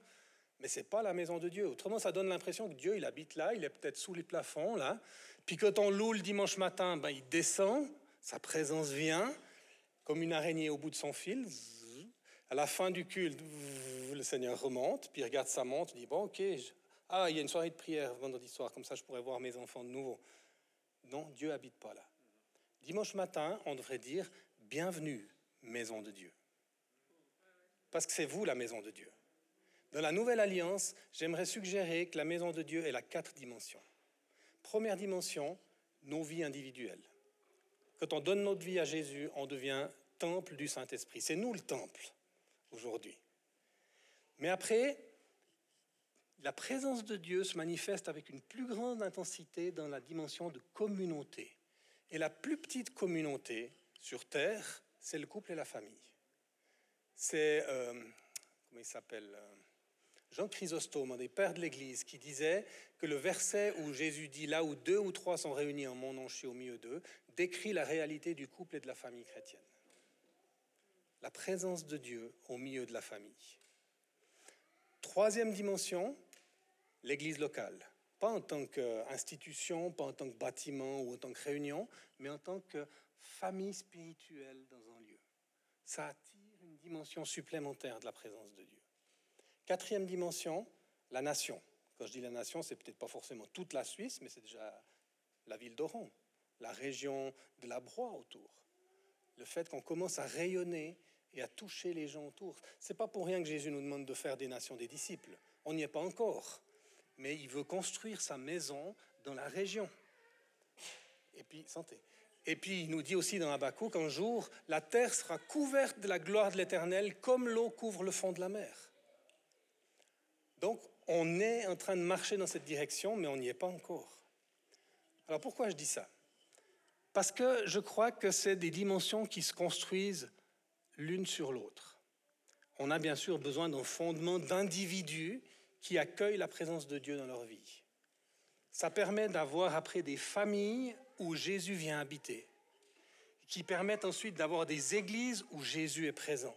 mais ce n'est pas la maison de Dieu. Autrement, ça donne l'impression que Dieu, il habite là, il est peut-être sous les plafonds, là. Puis quand on loue le dimanche matin, ben, il descend, sa présence vient, comme une araignée au bout de son fil. À la fin du culte, le Seigneur remonte, puis il regarde sa montre, il dit, bon, ok, ah, il y a une soirée de prière vendredi soir, comme ça je pourrais voir mes enfants de nouveau. Non, Dieu habite pas là. Dimanche matin, on devrait dire, bienvenue, maison de Dieu. Parce que c'est vous la maison de Dieu. Dans la nouvelle alliance, j'aimerais suggérer que la maison de Dieu est la quatre dimensions. Première dimension, nos vies individuelles. Quand on donne notre vie à Jésus, on devient temple du Saint-Esprit. C'est nous le temple aujourd'hui. Mais après, la présence de Dieu se manifeste avec une plus grande intensité dans la dimension de communauté. Et la plus petite communauté sur Terre, c'est le couple et la famille. C'est, euh, comment il s'appelle euh, Jean Chrysostome, un des pères de l'Église, qui disait que le verset où Jésus dit là où deux ou trois sont réunis en mon nom, je suis au milieu d'eux, décrit la réalité du couple et de la famille chrétienne. La présence de Dieu au milieu de la famille. Troisième dimension, l'Église locale. Pas en tant qu'institution, pas en tant que bâtiment ou en tant que réunion, mais en tant que famille spirituelle dans un lieu. Ça attire une dimension supplémentaire de la présence de Dieu. Quatrième dimension, la nation. Quand je dis la nation, c'est peut-être pas forcément toute la Suisse, mais c'est déjà la ville d'Oran, la région de la Broye autour. Le fait qu'on commence à rayonner et à toucher les gens autour. C'est pas pour rien que Jésus nous demande de faire des nations des disciples. On n'y est pas encore, mais il veut construire sa maison dans la région. Et puis, santé. Et puis, il nous dit aussi dans Habakkuk qu'un jour, la terre sera couverte de la gloire de l'Éternel comme l'eau couvre le fond de la mer. Donc, on est en train de marcher dans cette direction, mais on n'y est pas encore. Alors, pourquoi je dis ça? Parce que je crois que c'est des dimensions qui se construisent l'une sur l'autre. On a bien sûr besoin d'un fondement d'individus qui accueillent la présence de Dieu dans leur vie. Ça permet d'avoir après des familles où Jésus vient habiter, qui permettent ensuite d'avoir des églises où Jésus est présent.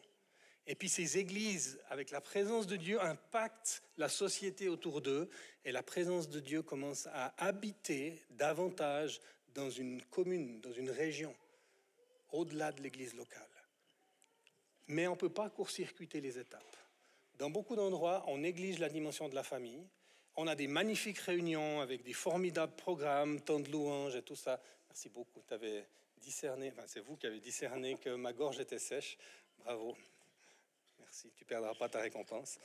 Et puis ces églises, avec la présence de Dieu, impactent la société autour d'eux et la présence de Dieu commence à habiter davantage dans une commune, dans une région, au-delà de l'église locale. Mais on ne peut pas court-circuiter les étapes. Dans beaucoup d'endroits, on néglige la dimension de la famille. On a des magnifiques réunions avec des formidables programmes, tant de louanges et tout ça. Merci beaucoup. Tu avais discerné, enfin, c'est vous qui avez discerné que ma gorge était sèche. Bravo. Merci. Tu perdras pas ta récompense.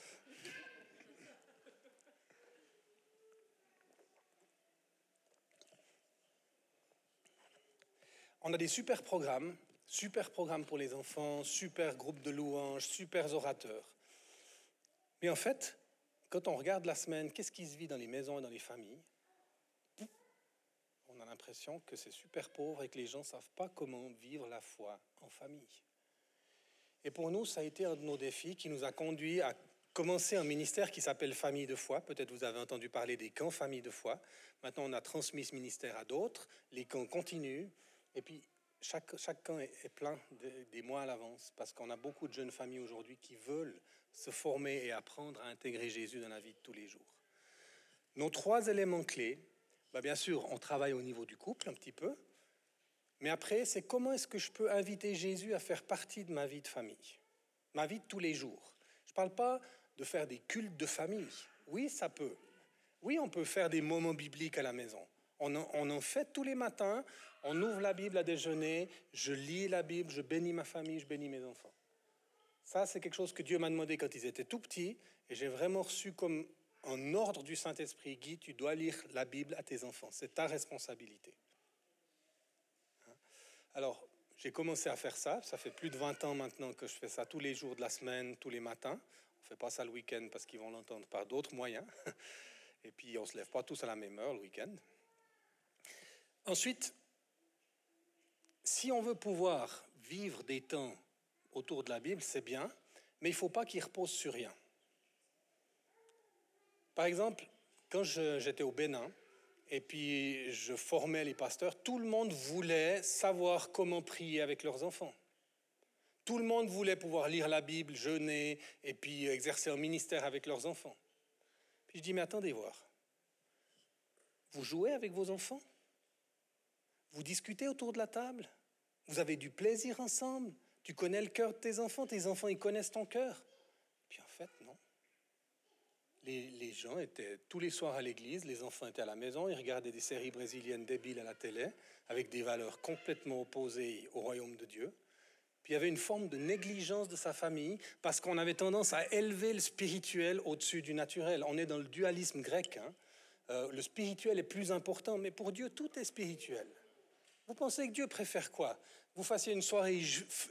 On a des super programmes, super programmes pour les enfants, super groupes de louanges, super orateurs. Mais en fait, quand on regarde la semaine, qu'est-ce qui se vit dans les maisons et dans les familles? On a l'impression que c'est super pauvre et que les gens ne savent pas comment vivre la foi en famille. Et pour nous, ça a été un de nos défis qui nous a conduit à commencer un ministère qui s'appelle Famille de foi. Peut-être vous avez entendu parler des camps Famille de foi. Maintenant, on a transmis ce ministère à d'autres. Les camps continuent. Et puis, chaque, camp est, plein des mois à l'avance parce qu'on a beaucoup de jeunes familles aujourd'hui qui veulent se former et apprendre à intégrer Jésus dans la vie de tous les jours. Nos trois éléments clés, bah bien sûr, on travaille au niveau du couple un petit peu, mais après, c'est comment est-ce que je peux inviter Jésus à faire partie de ma vie de famille, ma vie de tous les jours? Je ne parle pas de faire des cultes de famille. Oui, ça peut. Oui, on peut faire des moments bibliques à la maison. On en, fait tous les matins. On ouvre la Bible à déjeuner. Je lis la Bible. Je bénis ma famille. Je bénis mes enfants. Ça, c'est quelque chose que Dieu m'a demandé quand ils étaient tout petits. Et j'ai vraiment reçu comme un ordre du Saint-Esprit. Guy, tu dois lire la Bible à tes enfants. C'est ta responsabilité. Hein? Alors, j'ai commencé à faire ça. Ça fait plus de 20 ans maintenant que je fais ça tous les jours de la semaine, tous les matins. On ne fait pas ça le week-end parce qu'ils vont l'entendre par d'autres moyens. Et puis, on ne se lève pas tous à la même heure le week-end. Ensuite, si on veut pouvoir vivre des temps autour de la Bible, c'est bien, mais il ne faut pas qu'il repose sur rien. Par exemple, quand j'étais au Bénin, et puis je formais les pasteurs, tout le monde voulait savoir comment prier avec leurs enfants. Tout le monde voulait pouvoir lire la Bible, jeûner, et puis exercer un ministère avec leurs enfants. Puis je dis, mais attendez voir. Vous jouez avec vos enfants? Vous discutez autour de la table? Vous avez du plaisir ensemble? Tu connais le cœur de tes enfants? Tes enfants, ils connaissent ton cœur? Puis en fait, non. Les, gens étaient tous les soirs à l'église, les enfants étaient à la maison, ils regardaient des séries brésiliennes débiles à la télé, avec des valeurs complètement opposées au royaume de Dieu. Puis il y avait une forme de négligence de sa famille, parce qu'on avait tendance à élever le spirituel au-dessus du naturel. On est dans le dualisme grec. Hein. Euh, le spirituel est plus important, mais pour Dieu, tout est spirituel. Vous pensez que Dieu préfère quoi? Vous fassiez une soirée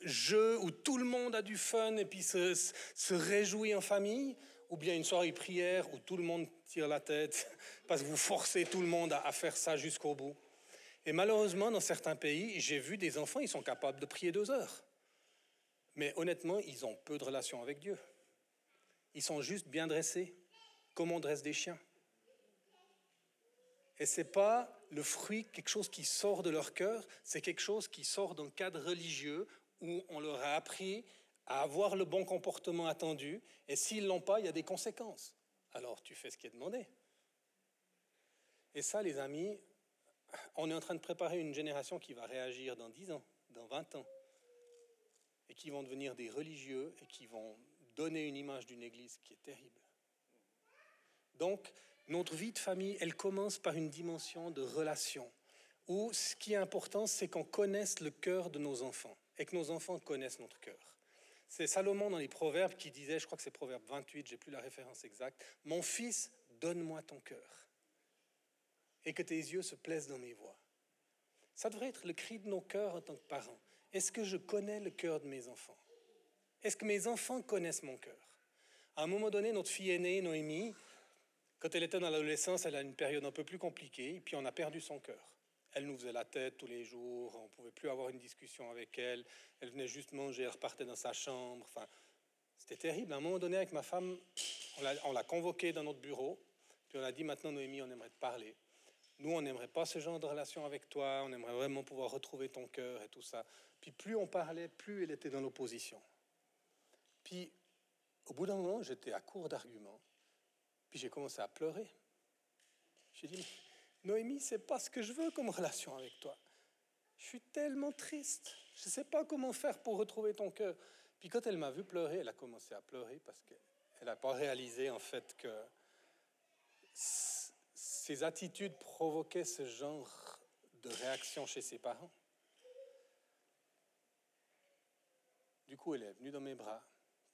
jeu où tout le monde a du fun et puis se, réjouit en famille? Ou bien une soirée prière où tout le monde tire la tête parce que vous forcez tout le monde à, à faire ça jusqu'au bout? Et malheureusement, dans certains pays, j'ai vu des enfants, ils sont capables de prier deux heures. Mais honnêtement, ils ont peu de relations avec Dieu. Ils sont juste bien dressés, comme on dresse des chiens. Et ce n'est pas le fruit, quelque chose qui sort de leur cœur, c'est quelque chose qui sort d'un cadre religieux où on leur a appris à avoir le bon comportement attendu, et s'ils l'ont pas, il y a des conséquences. Alors tu fais ce qui est demandé. Et ça, les amis, on est en train de préparer une génération qui va réagir dans 10 ans, dans 20 ans, et qui vont devenir des religieux et qui vont donner une image d'une Église qui est terrible. Donc, notre vie de famille, elle commence par une dimension de relation, où ce qui est important, c'est qu'on connaisse le cœur de nos enfants et que nos enfants connaissent notre cœur. C'est Salomon dans les Proverbes qui disait, je crois que c'est Proverbe 28, j'ai plus la référence exacte, Mon fils, donne-moi ton cœur et que tes yeux se plaisent dans mes voies. Ça devrait être le cri de nos cœurs en tant que parents. Est-ce que je connais le cœur de mes enfants? Est-ce que mes enfants connaissent mon cœur? À un moment donné, notre fille aînée, Noémie, quand elle était dans l'adolescence, elle a une période un peu plus compliquée, et puis on a perdu son cœur. Elle nous faisait la tête tous les jours, on ne pouvait plus avoir une discussion avec elle, elle venait juste manger, elle repartait dans sa chambre. Enfin, c'était terrible. À un moment donné, avec ma femme, on l'a convoquée dans notre bureau, puis on a dit maintenant, Noémie, on aimerait te parler. Nous, on n'aimerait pas ce genre de relation avec toi, on aimerait vraiment pouvoir retrouver ton cœur et tout ça. Puis plus on parlait, plus elle était dans l'opposition. Puis, au bout d'un moment, j'étais à court d'arguments. Puis j'ai commencé à pleurer. J'ai dit, Noémie, c'est pas ce que je veux comme relation avec toi. Je suis tellement triste. Je ne sais pas comment faire pour retrouver ton cœur. Puis quand elle m'a vu pleurer, elle a commencé à pleurer parce qu'elle Elle n'a pas réalisé en fait que ses attitudes provoquaient ce genre de réaction chez ses parents. Du coup, elle est venue dans mes bras.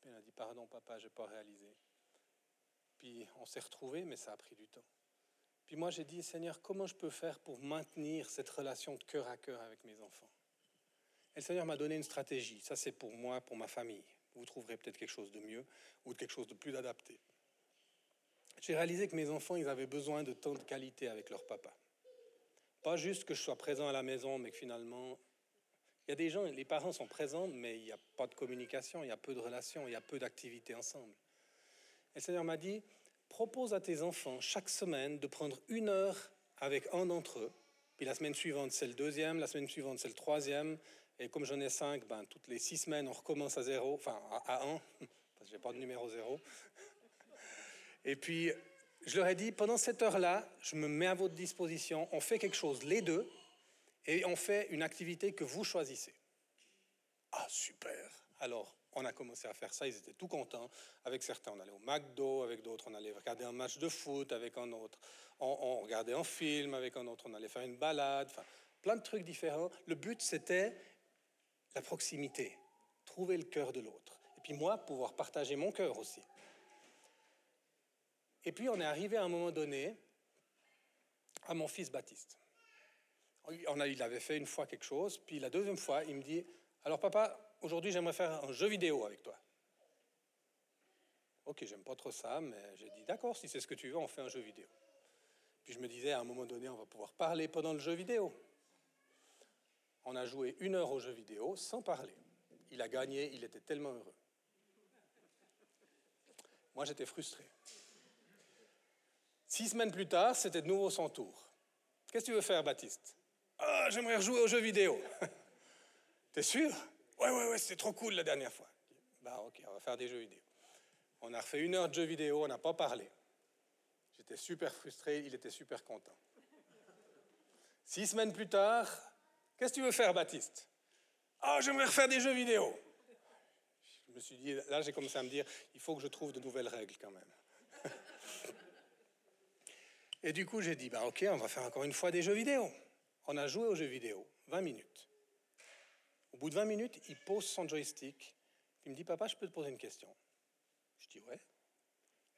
elle a dit Pardon, papa, je n'ai pas réalisé. Puis on s'est retrouvés, mais ça a pris du temps. Puis moi, j'ai dit Seigneur, comment je peux faire pour maintenir cette relation de cœur à cœur avec mes enfants? Et le Seigneur m'a donné une stratégie. Ça, c'est pour moi, pour ma famille. Vous trouverez peut-être quelque chose de mieux ou quelque chose de plus adapté. J'ai réalisé que mes enfants, ils avaient besoin de temps de qualité avec leur papa. Pas juste que je sois présent à la maison, mais que finalement, il y a des gens, les parents sont présents, mais il n'y a pas de communication, il y a peu de relations, il y a peu d'activités ensemble. Et le Seigneur m'a dit, propose à tes enfants chaque semaine de prendre une heure avec un d'entre eux, puis la semaine suivante c'est le deuxième, la semaine suivante c'est le troisième, et comme j'en ai cinq, ben, toutes les six semaines on recommence à zéro, enfin à, un, parce que j'ai pas de numéro zéro. Et puis je leur ai dit, pendant cette heure-là, je me mets à votre disposition, on fait quelque chose les deux, et on fait une activité que vous choisissez. Ah, super. Alors, on a commencé à faire ça, ils étaient tout contents. Avec certains, on allait au McDo, avec d'autres, on allait regarder un match de foot, avec un autre, on, regardait un film, avec un autre, on allait faire une balade, enfin, plein de trucs différents. Le but, c'était la proximité, trouver le cœur de l'autre. Et puis moi, pouvoir partager mon cœur aussi. Et puis on est arrivé à un moment donné à mon fils Baptiste. On a, il avait fait une fois quelque chose, puis la deuxième fois, il me dit, alors papa, aujourd'hui j'aimerais faire un jeu vidéo avec toi. Ok, j'aime pas trop ça, mais j'ai dit, d'accord, si c'est ce que tu veux, on fait un jeu vidéo. Puis je me disais, à un moment donné, on va pouvoir parler pendant le jeu vidéo. On a joué une heure au jeu vidéo sans parler. Il a gagné, il était tellement heureux. Moi, j'étais frustré. Six semaines plus tard, c'était de nouveau son tour. Qu'est-ce que tu veux faire, Baptiste? Ah, j'aimerais rejouer aux jeux vidéo. T'es sûr? Ouais, ouais, ouais, c'était trop cool la dernière fois. Bah, ok, on va faire des jeux vidéo. On a refait une heure de jeux vidéo, on n'a pas parlé. J'étais super frustré, il était super content. Six semaines plus tard, qu'est-ce que tu veux faire, Baptiste? Ah, j'aimerais refaire des jeux vidéo. Je me suis dit, là, j'ai commencé à me dire, il faut que je trouve de nouvelles règles quand même. Et du coup, j'ai dit, bah, ok, on va faire encore une fois des jeux vidéo. On a joué aux jeux vidéo, 20 minutes. Au bout de 20 minutes, il pose son joystick. Il me dit, papa, je peux te poser une question Je dis, ouais.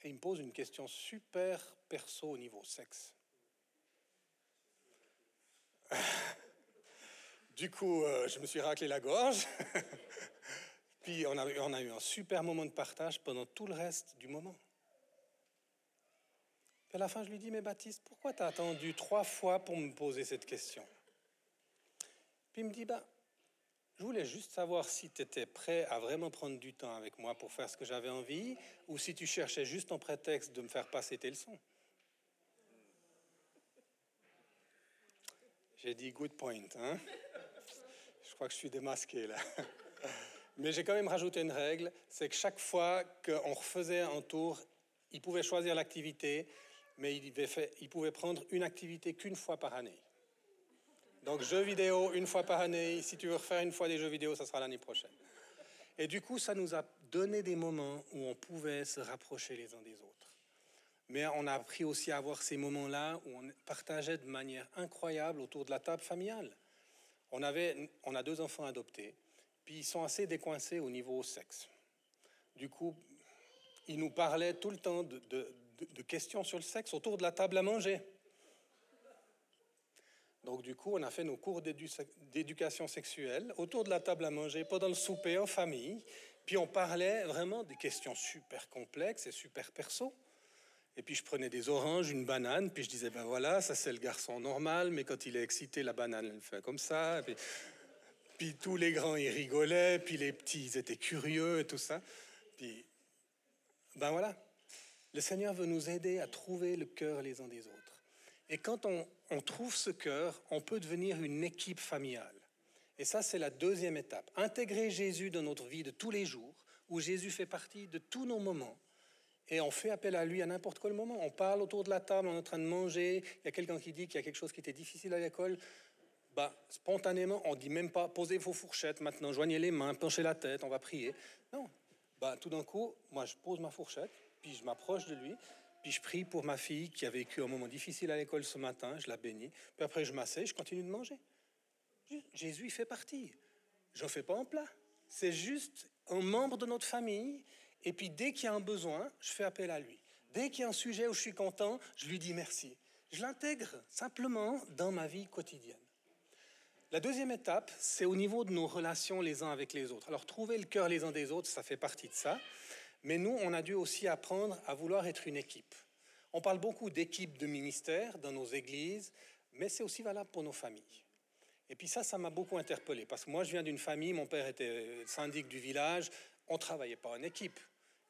Et il me pose une question super perso au niveau sexe. Du coup, euh, je me suis raclé la gorge. Puis on a, eu un super moment de partage pendant tout le reste du moment. Puis à la fin, je lui dis, mais Baptiste, pourquoi tu as attendu trois fois pour me poser cette question? Puis il me dit, bah, je voulais juste savoir si tu étais prêt à vraiment prendre du temps avec moi pour faire ce que j'avais envie, ou si tu cherchais juste un prétexte de me faire passer tes leçons. J'ai dit good point. Hein je crois que je suis démasqué là. Mais j'ai quand même rajouté une règle, c'est que chaque fois qu'on refaisait un tour, il pouvait choisir l'activité mais il, pouvait prendre une activité qu'une fois par année. Donc jeux vidéo une fois par année. Si tu veux refaire une fois des jeux vidéo, ça sera l'année prochaine. Et du coup, ça nous a donné des moments où on pouvait se rapprocher les uns des autres. Mais on a appris aussi à avoir ces moments-là où on partageait de manière incroyable autour de la table familiale. On, avait, on a deux enfants adoptés, puis ils sont assez décoincés au niveau sexe. Du coup, ils nous parlaient tout le temps de, de, questions sur le sexe autour de la table à manger. Donc du coup, on a fait nos cours d'éducation sexuelle autour de la table à manger, pendant le souper en famille. Puis on parlait vraiment des questions super complexes et super perso. Et puis je prenais des oranges, une banane, puis je disais, ben voilà, ça c'est le garçon normal, mais quand il est excité, la banane, elle fait comme ça. Puis, puis tous les grands, ils rigolaient, puis les petits, ils étaient curieux et tout ça. Puis, ben voilà, le Seigneur veut nous aider à trouver le cœur les uns des autres. Et quand on, trouve ce cœur, on peut devenir une équipe familiale. Et ça, c'est la deuxième étape. Intégrer Jésus dans notre vie de tous les jours, où Jésus fait partie de tous nos moments. Et on fait appel à lui à n'importe quel moment. On parle autour de la table, on est en train de manger. Il y a quelqu'un qui dit qu'il y a quelque chose qui était difficile à l'école. Bah, spontanément, on dit même pas posez vos fourchettes maintenant, joignez les mains, penchez la tête, on va prier. Non, bah, tout d'un coup, moi, je pose ma fourchette, puis je m'approche de lui, puis je prie pour ma fille qui a vécu un moment difficile à l'école ce matin, je la bénis, puis après je m'asseye, je continue de manger. Jésus, fait partie. J'en fais pas un plat. C'est juste un membre de notre famille, et puis dès qu'il y a un besoin, je fais appel à lui. Dès qu'il y a un sujet où je suis content, je lui dis merci. Je l'intègre simplement dans ma vie quotidienne. La deuxième étape, c'est au niveau de nos relations les uns avec les autres. Alors trouver le cœur les uns des autres, ça fait partie de ça. Mais nous, on a dû aussi apprendre à vouloir être une équipe. On parle beaucoup d'équipe de ministère dans nos églises, mais c'est aussi valable pour nos familles. Et puis ça, ça m'a beaucoup interpellé, parce que moi, je viens d'une famille, mon père était syndic du village, on ne travaillait pas en équipe.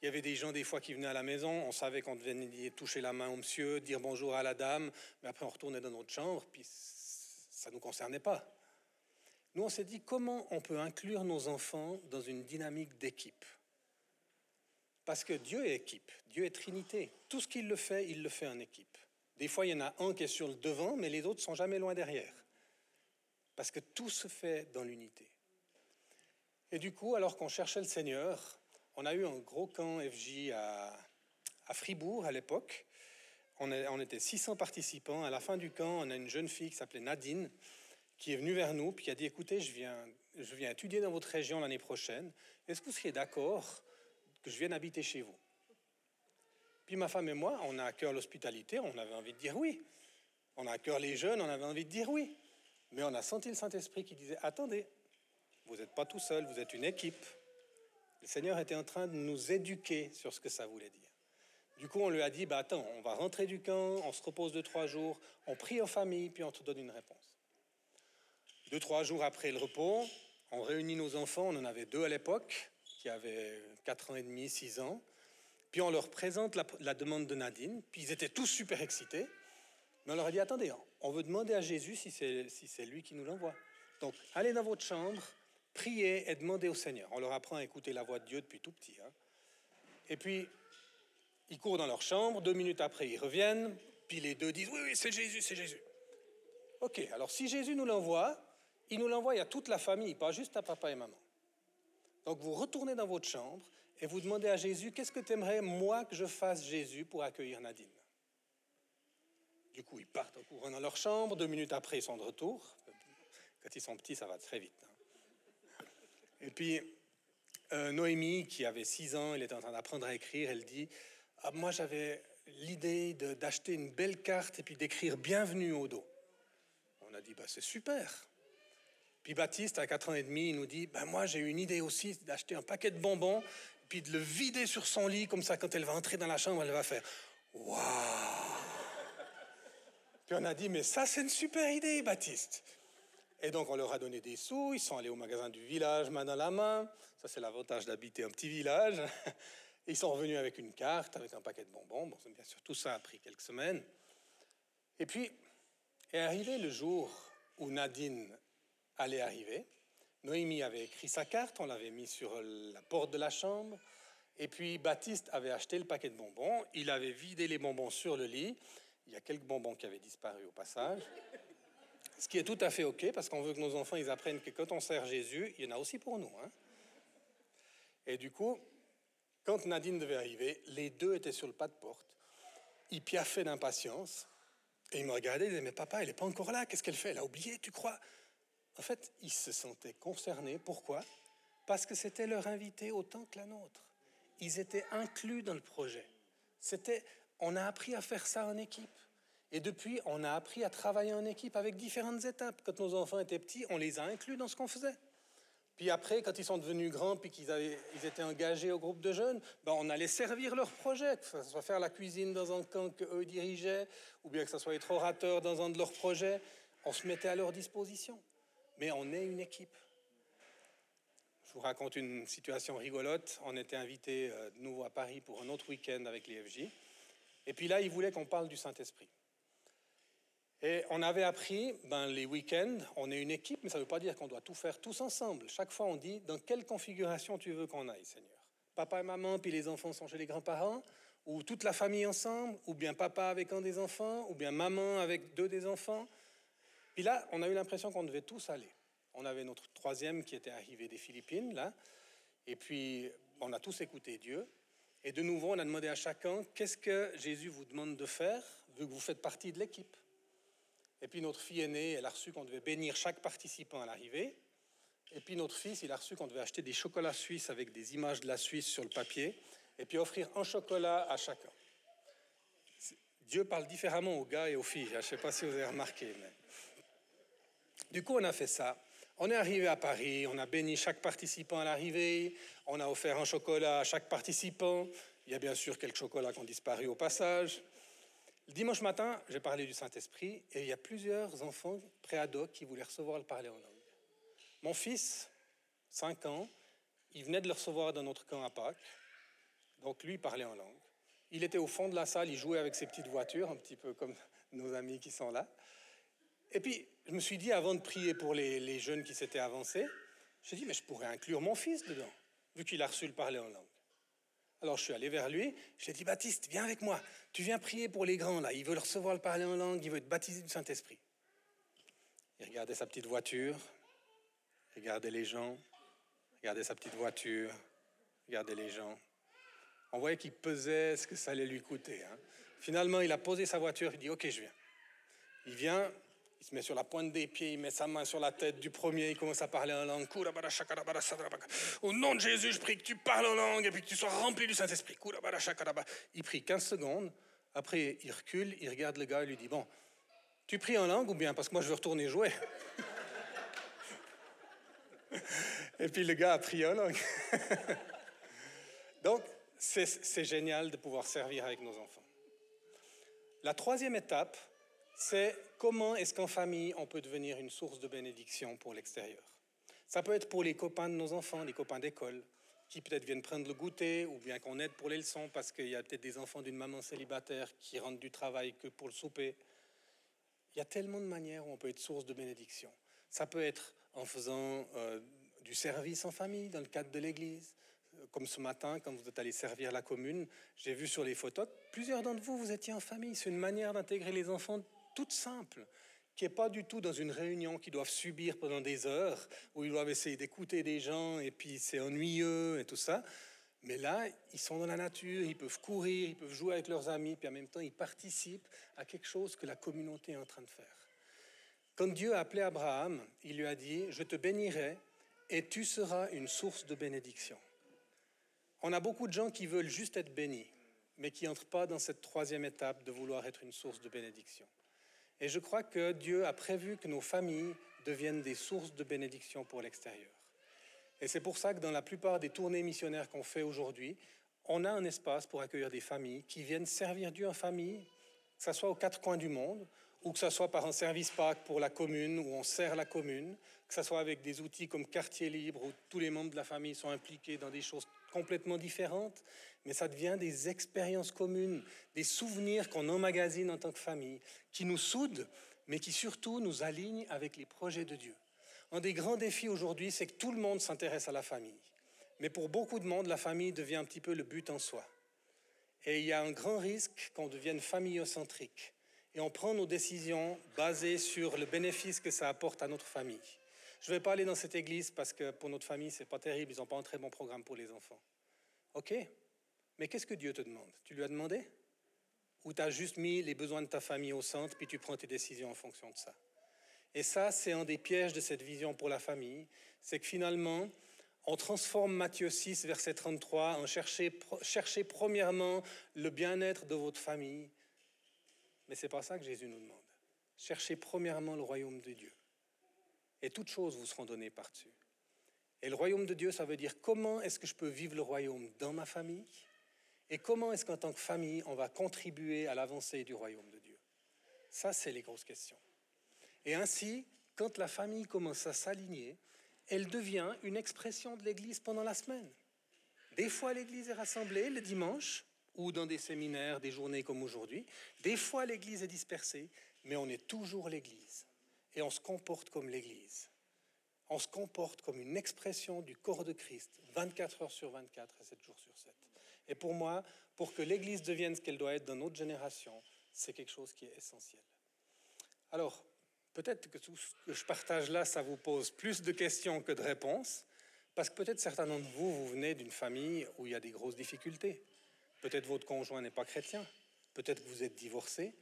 Il y avait des gens des fois qui venaient à la maison, on savait qu'on devait toucher la main au monsieur, dire bonjour à la dame, mais après on retournait dans notre chambre, puis ça ne nous concernait pas. Nous, on s'est dit comment on peut inclure nos enfants dans une dynamique d'équipe? Parce que Dieu est équipe, Dieu est Trinité. Tout ce qu'il le fait, il le fait en équipe. Des fois, il y en a un qui est sur le devant, mais les autres sont jamais loin derrière. Parce que tout se fait dans l'unité. Et du coup, alors qu'on cherchait le Seigneur, on a eu un gros camp FJ à, à Fribourg à l'époque. On, était 600 participants. À la fin du camp, on a une jeune fille qui s'appelait Nadine, qui est venue vers nous, puis qui a dit, écoutez, je viens, je viens étudier dans votre région l'année prochaine. Est-ce que vous seriez d'accord que je vienne habiter chez vous. Puis ma femme et moi, on a à cœur l'hospitalité, on avait envie de dire oui. On a à cœur les jeunes, on avait envie de dire oui. Mais on a senti le Saint-Esprit qui disait, attendez, vous n'êtes pas tout seul, vous êtes une équipe. Le Seigneur était en train de nous éduquer sur ce que ça voulait dire. Du coup, on lui a dit, bah, attends, on va rentrer du camp, on se repose deux, trois jours, on prie en famille, puis on te donne une réponse. Deux, trois jours après le repos, on réunit nos enfants, on en avait deux à l'époque, qui avaient 4 ans et demi, 6 ans. Puis on leur présente la, demande de Nadine, puis ils étaient tous super excités. Mais on leur a dit, attendez, on veut demander à Jésus si c'est lui qui nous l'envoie. Donc, allez dans votre chambre, priez et demandez au Seigneur. On leur apprend à écouter la voix de Dieu depuis tout petit. Hein. Et puis, ils courent dans leur chambre, deux minutes après, ils reviennent, puis les deux disent, oui, oui, c'est Jésus, c'est Jésus. Ok, alors si Jésus nous l'envoie, il nous l'envoie à toute la famille, pas juste à papa et maman. Donc vous retournez dans votre chambre et vous demandez à Jésus, qu'est-ce que tu aimerais, moi, que je fasse Jésus pour accueillir Nadine? Du coup, ils partent en courant dans leur chambre, deux minutes après, ils sont de retour. Quand ils sont petits, ça va très vite. Hein. Et puis, euh, Noémie, qui avait six ans, elle était en train d'apprendre à écrire, elle dit, ah, moi j'avais l'idée d'acheter une belle carte et puis d'écrire bienvenue au dos. On a dit, bah, c'est super. Puis Baptiste, à 4 ans et demi, il nous dit ben Moi, j'ai une idée aussi d'acheter un paquet de bonbons, puis de le vider sur son lit, comme ça, quand elle va entrer dans la chambre, elle va faire Waouh Puis on a dit Mais ça, c'est une super idée, Baptiste. Et donc, on leur a donné des sous, ils sont allés au magasin du village, main dans la main. Ça, c'est l'avantage d'habiter un petit village. Ils sont revenus avec une carte, avec un paquet de bonbons. Bon, bien sûr, tout ça a pris quelques semaines. Et puis, est arrivé le jour où Nadine allait arriver. Noémie avait écrit sa carte, on l'avait mis sur la porte de la chambre. Et puis Baptiste avait acheté le paquet de bonbons, il avait vidé les bonbons sur le lit. Il y a quelques bonbons qui avaient disparu au passage. Ce qui est tout à fait OK, parce qu'on veut que nos enfants ils apprennent que quand on sert Jésus, il y en a aussi pour nous. Hein. Et du coup, quand Nadine devait arriver, les deux étaient sur le pas de porte. Ils piaffaient d'impatience. Et ils me regardaient, ils disaient, mais papa, elle n'est pas encore là, qu'est-ce qu'elle fait? Elle a oublié, tu crois? En fait, ils se sentaient concernés. Pourquoi? Parce que c'était leur invité autant que la nôtre. Ils étaient inclus dans le projet. C'était, on a appris à faire ça en équipe. Et depuis, on a appris à travailler en équipe avec différentes étapes. Quand nos enfants étaient petits, on les a inclus dans ce qu'on faisait. Puis après, quand ils sont devenus grands, puis qu'ils ils étaient engagés au groupe de jeunes, ben on allait servir leur projet, que ce soit faire la cuisine dans un camp qu'eux dirigeaient, ou bien que ce soit être orateur dans un de leurs projets. On se mettait à leur disposition mais on est une équipe. Je vous raconte une situation rigolote. On était invité euh, de nouveau à Paris pour un autre week-end avec les FJ. Et puis là, ils voulaient qu'on parle du Saint-Esprit. Et on avait appris, ben, les week-ends, on est une équipe, mais ça ne veut pas dire qu'on doit tout faire tous ensemble. Chaque fois, on dit, dans quelle configuration tu veux qu'on aille, Seigneur? Papa et maman, puis les enfants sont chez les grands-parents, ou toute la famille ensemble, ou bien papa avec un des enfants, ou bien maman avec deux des enfants? Puis là, on a eu l'impression qu'on devait tous aller. On avait notre troisième qui était arrivé des Philippines, là. Et puis, on a tous écouté Dieu. Et de nouveau, on a demandé à chacun, qu'est-ce que Jésus vous demande de faire, vu que vous faites partie de l'équipe? Et puis notre fille aînée, elle a reçu qu'on devait bénir chaque participant à l'arrivée. Et puis notre fils, il a reçu qu'on devait acheter des chocolats suisses avec des images de la Suisse sur le papier, et puis offrir un chocolat à chacun. Dieu parle différemment aux gars et aux filles. Je ne sais pas si vous avez remarqué. Mais... Du coup, on a fait ça. On est arrivé à Paris, on a béni chaque participant à l'arrivée, on a offert un chocolat à chaque participant. Il y a bien sûr quelques chocolats qui ont disparu au passage. Le dimanche matin, j'ai parlé du Saint-Esprit et il y a plusieurs enfants préados qui voulaient recevoir le parler en langue. Mon fils, 5 ans, il venait de le recevoir dans notre camp à Pâques, donc lui parlait en langue. Il était au fond de la salle, il jouait avec ses petites voitures, un petit peu comme nos amis qui sont là. Et puis, je me suis dit, avant de prier pour les, jeunes qui s'étaient avancés, j'ai dit, mais je pourrais inclure mon fils dedans, vu qu'il a reçu le parler en langue. Alors je suis allé vers lui, je lui ai dit, Baptiste, viens avec moi, tu viens prier pour les grands, là, ils veulent recevoir le parler en langue, ils veulent être baptisés du Saint-Esprit. Il regardait sa petite voiture, regardait les gens, regardait sa petite voiture, regardait les gens. On voyait qu'il pesait ce que ça allait lui coûter. Hein. Finalement, il a posé sa voiture, il dit Ok, je viens. Il vient, il se met sur la pointe des pieds, il met sa main sur la tête du premier, il commence à parler en langue. Au nom de Jésus, je prie que tu parles en langue et puis que tu sois rempli du Saint-Esprit. Il prie 15 secondes, après il recule, il regarde le gars et lui dit Bon, tu pries en langue ou bien? Parce que moi je veux retourner jouer. Et puis le gars a pris en langue. Donc, c'est génial de pouvoir servir avec nos enfants. La troisième étape, c'est comment est-ce qu'en famille, on peut devenir une source de bénédiction pour l'extérieur. Ça peut être pour les copains de nos enfants, les copains d'école, qui peut-être viennent prendre le goûter, ou bien qu'on aide pour les leçons, parce qu'il y a peut-être des enfants d'une maman célibataire qui rentrent du travail que pour le souper. Il y a tellement de manières où on peut être source de bénédiction. Ça peut être en faisant euh, du service en famille dans le cadre de l'Église. Comme ce matin, quand vous êtes allé servir la commune, j'ai vu sur les photos, plusieurs d'entre vous, vous étiez en famille. C'est une manière d'intégrer les enfants toute simple, qui n'est pas du tout dans une réunion qu'ils doivent subir pendant des heures, où ils doivent essayer d'écouter des gens, et puis c'est ennuyeux et tout ça. Mais là, ils sont dans la nature, ils peuvent courir, ils peuvent jouer avec leurs amis, puis en même temps, ils participent à quelque chose que la communauté est en train de faire. Quand Dieu a appelé Abraham, il lui a dit, je te bénirai et tu seras une source de bénédiction. On a beaucoup de gens qui veulent juste être bénis, mais qui n'entrent pas dans cette troisième étape de vouloir être une source de bénédiction. Et je crois que Dieu a prévu que nos familles deviennent des sources de bénédiction pour l'extérieur. Et c'est pour ça que dans la plupart des tournées missionnaires qu'on fait aujourd'hui, on a un espace pour accueillir des familles qui viennent servir Dieu en famille, que ce soit aux quatre coins du monde, ou que ce soit par un service PAC pour la commune, où on sert la commune, que ce soit avec des outils comme Quartier Libre, où tous les membres de la famille sont impliqués dans des choses complètement différentes, mais ça devient des expériences communes, des souvenirs qu'on emmagasine en tant que famille, qui nous soudent, mais qui surtout nous alignent avec les projets de Dieu. Un des grands défis aujourd'hui, c'est que tout le monde s'intéresse à la famille. Mais pour beaucoup de monde, la famille devient un petit peu le but en soi. Et il y a un grand risque qu'on devienne famillocentrique et on prend nos décisions basées sur le bénéfice que ça apporte à notre famille. Je ne vais pas aller dans cette église parce que pour notre famille, c'est pas terrible, ils n'ont pas un très bon programme pour les enfants. OK. Mais qu'est-ce que Dieu te demande? Tu lui as demandé? Ou tu as juste mis les besoins de ta famille au centre, puis tu prends tes décisions en fonction de ça? Et ça, c'est un des pièges de cette vision pour la famille, c'est que finalement, on transforme Matthieu 6, verset 33, en chercher, chercher premièrement le bien-être de votre famille, mais ce n'est pas ça que Jésus nous demande. Cherchez premièrement le royaume de Dieu. Et toutes choses vous seront données par-dessus. Et le royaume de Dieu, ça veut dire comment est-ce que je peux vivre le royaume dans ma famille et comment est-ce qu'en tant que famille, on va contribuer à l'avancée du royaume de Dieu. Ça, c'est les grosses questions. Et ainsi, quand la famille commence à s'aligner, elle devient une expression de l'Église pendant la semaine. Des fois, l'Église est rassemblée le dimanche, ou dans des séminaires, des journées comme aujourd'hui. Des fois, l'Église est dispersée, mais on est toujours l'Église. Et on se comporte comme l'Église. On se comporte comme une expression du corps de Christ, 24 heures sur 24 et 7 jours sur 7. Et pour moi, pour que l'Église devienne ce qu'elle doit être dans notre génération, c'est quelque chose qui est essentiel. Alors, peut-être que tout ce que je partage là, ça vous pose plus de questions que de réponses, Parce que peut-être certains d'entre vous, vous venez d'une famille où il y a des grosses difficultés. Peut-être votre conjoint n'est pas chrétien. Peut-être que vous êtes divorcé.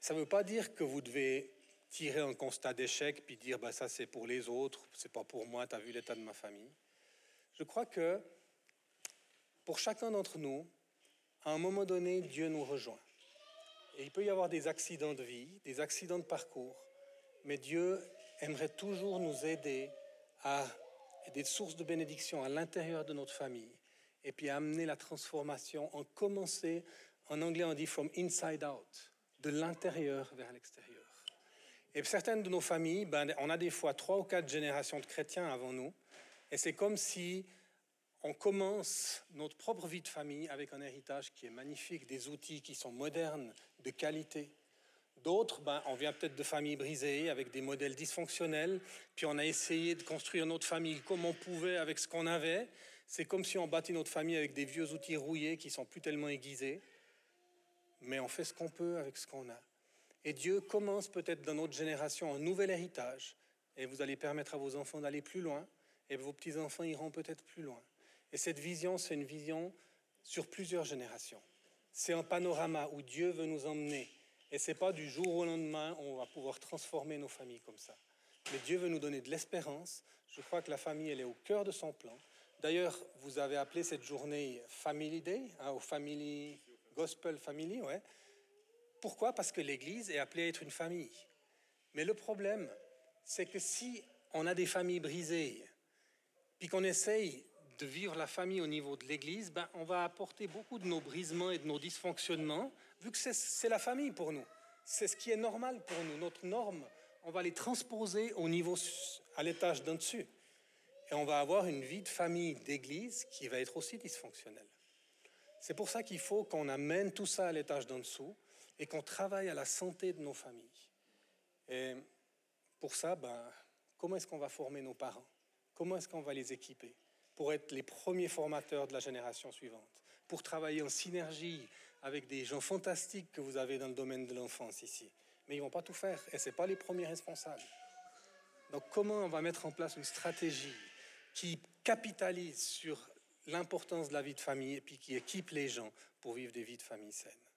Ça ne veut pas dire que vous devez tirer un constat d'échec puis dire bah, ça c'est pour les autres, c'est pas pour moi, tu as vu l'état de ma famille. Je crois que pour chacun d'entre nous, à un moment donné, Dieu nous rejoint. Et il peut y avoir des accidents de vie, des accidents de parcours, mais Dieu aimerait toujours nous aider à des sources de bénédiction à l'intérieur de notre famille et puis à amener la transformation en commencer, en anglais on dit from inside out, de l'intérieur vers l'extérieur. Et certaines de nos familles, ben, on a des fois trois ou quatre générations de chrétiens avant nous, et c'est comme si on commence notre propre vie de famille avec un héritage qui est magnifique, des outils qui sont modernes, de qualité. D'autres, ben, on vient peut-être de familles brisées, avec des modèles dysfonctionnels, puis on a essayé de construire notre famille comme on pouvait avec ce qu'on avait. C'est comme si on bâtit notre famille avec des vieux outils rouillés qui sont plus tellement aiguisés, mais on fait ce qu'on peut avec ce qu'on a. Et Dieu commence peut-être dans notre génération un nouvel héritage, et vous allez permettre à vos enfants d'aller plus loin, et vos petits-enfants iront peut-être plus loin. Et cette vision, c'est une vision sur plusieurs générations. C'est un panorama où Dieu veut nous emmener. Et ce n'est pas du jour au lendemain on va pouvoir transformer nos familles comme ça. Mais Dieu veut nous donner de l'espérance. Je crois que la famille, elle est au cœur de son plan. D'ailleurs, vous avez appelé cette journée Family Day, hein, au Family Gospel Family, ouais. Pourquoi? Parce que l'Église est appelée à être une famille. Mais le problème, c'est que si on a des familles brisées, puis qu'on essaye de vivre la famille au niveau de l'Église, ben, on va apporter beaucoup de nos brisements et de nos dysfonctionnements, vu que c'est la famille pour nous. C'est ce qui est normal pour nous. Notre norme, on va les transposer au niveau, à l'étage d'en dessus. Et on va avoir une vie de famille, d'Église, qui va être aussi dysfonctionnelle. C'est pour ça qu'il faut qu'on amène tout ça à l'étage d'en dessous et qu'on travaille à la santé de nos familles. Et pour ça, ben, comment est-ce qu'on va former nos parents? Comment est-ce qu'on va les équiper pour être les premiers formateurs de la génération suivante, pour travailler en synergie avec des gens fantastiques que vous avez dans le domaine de l'enfance ici. Mais ils vont pas tout faire et c'est pas les premiers responsables. Donc comment on va mettre en place une stratégie qui capitalise sur l'importance de la vie de famille et puis qui équipe les gens pour vivre des vies de famille saines?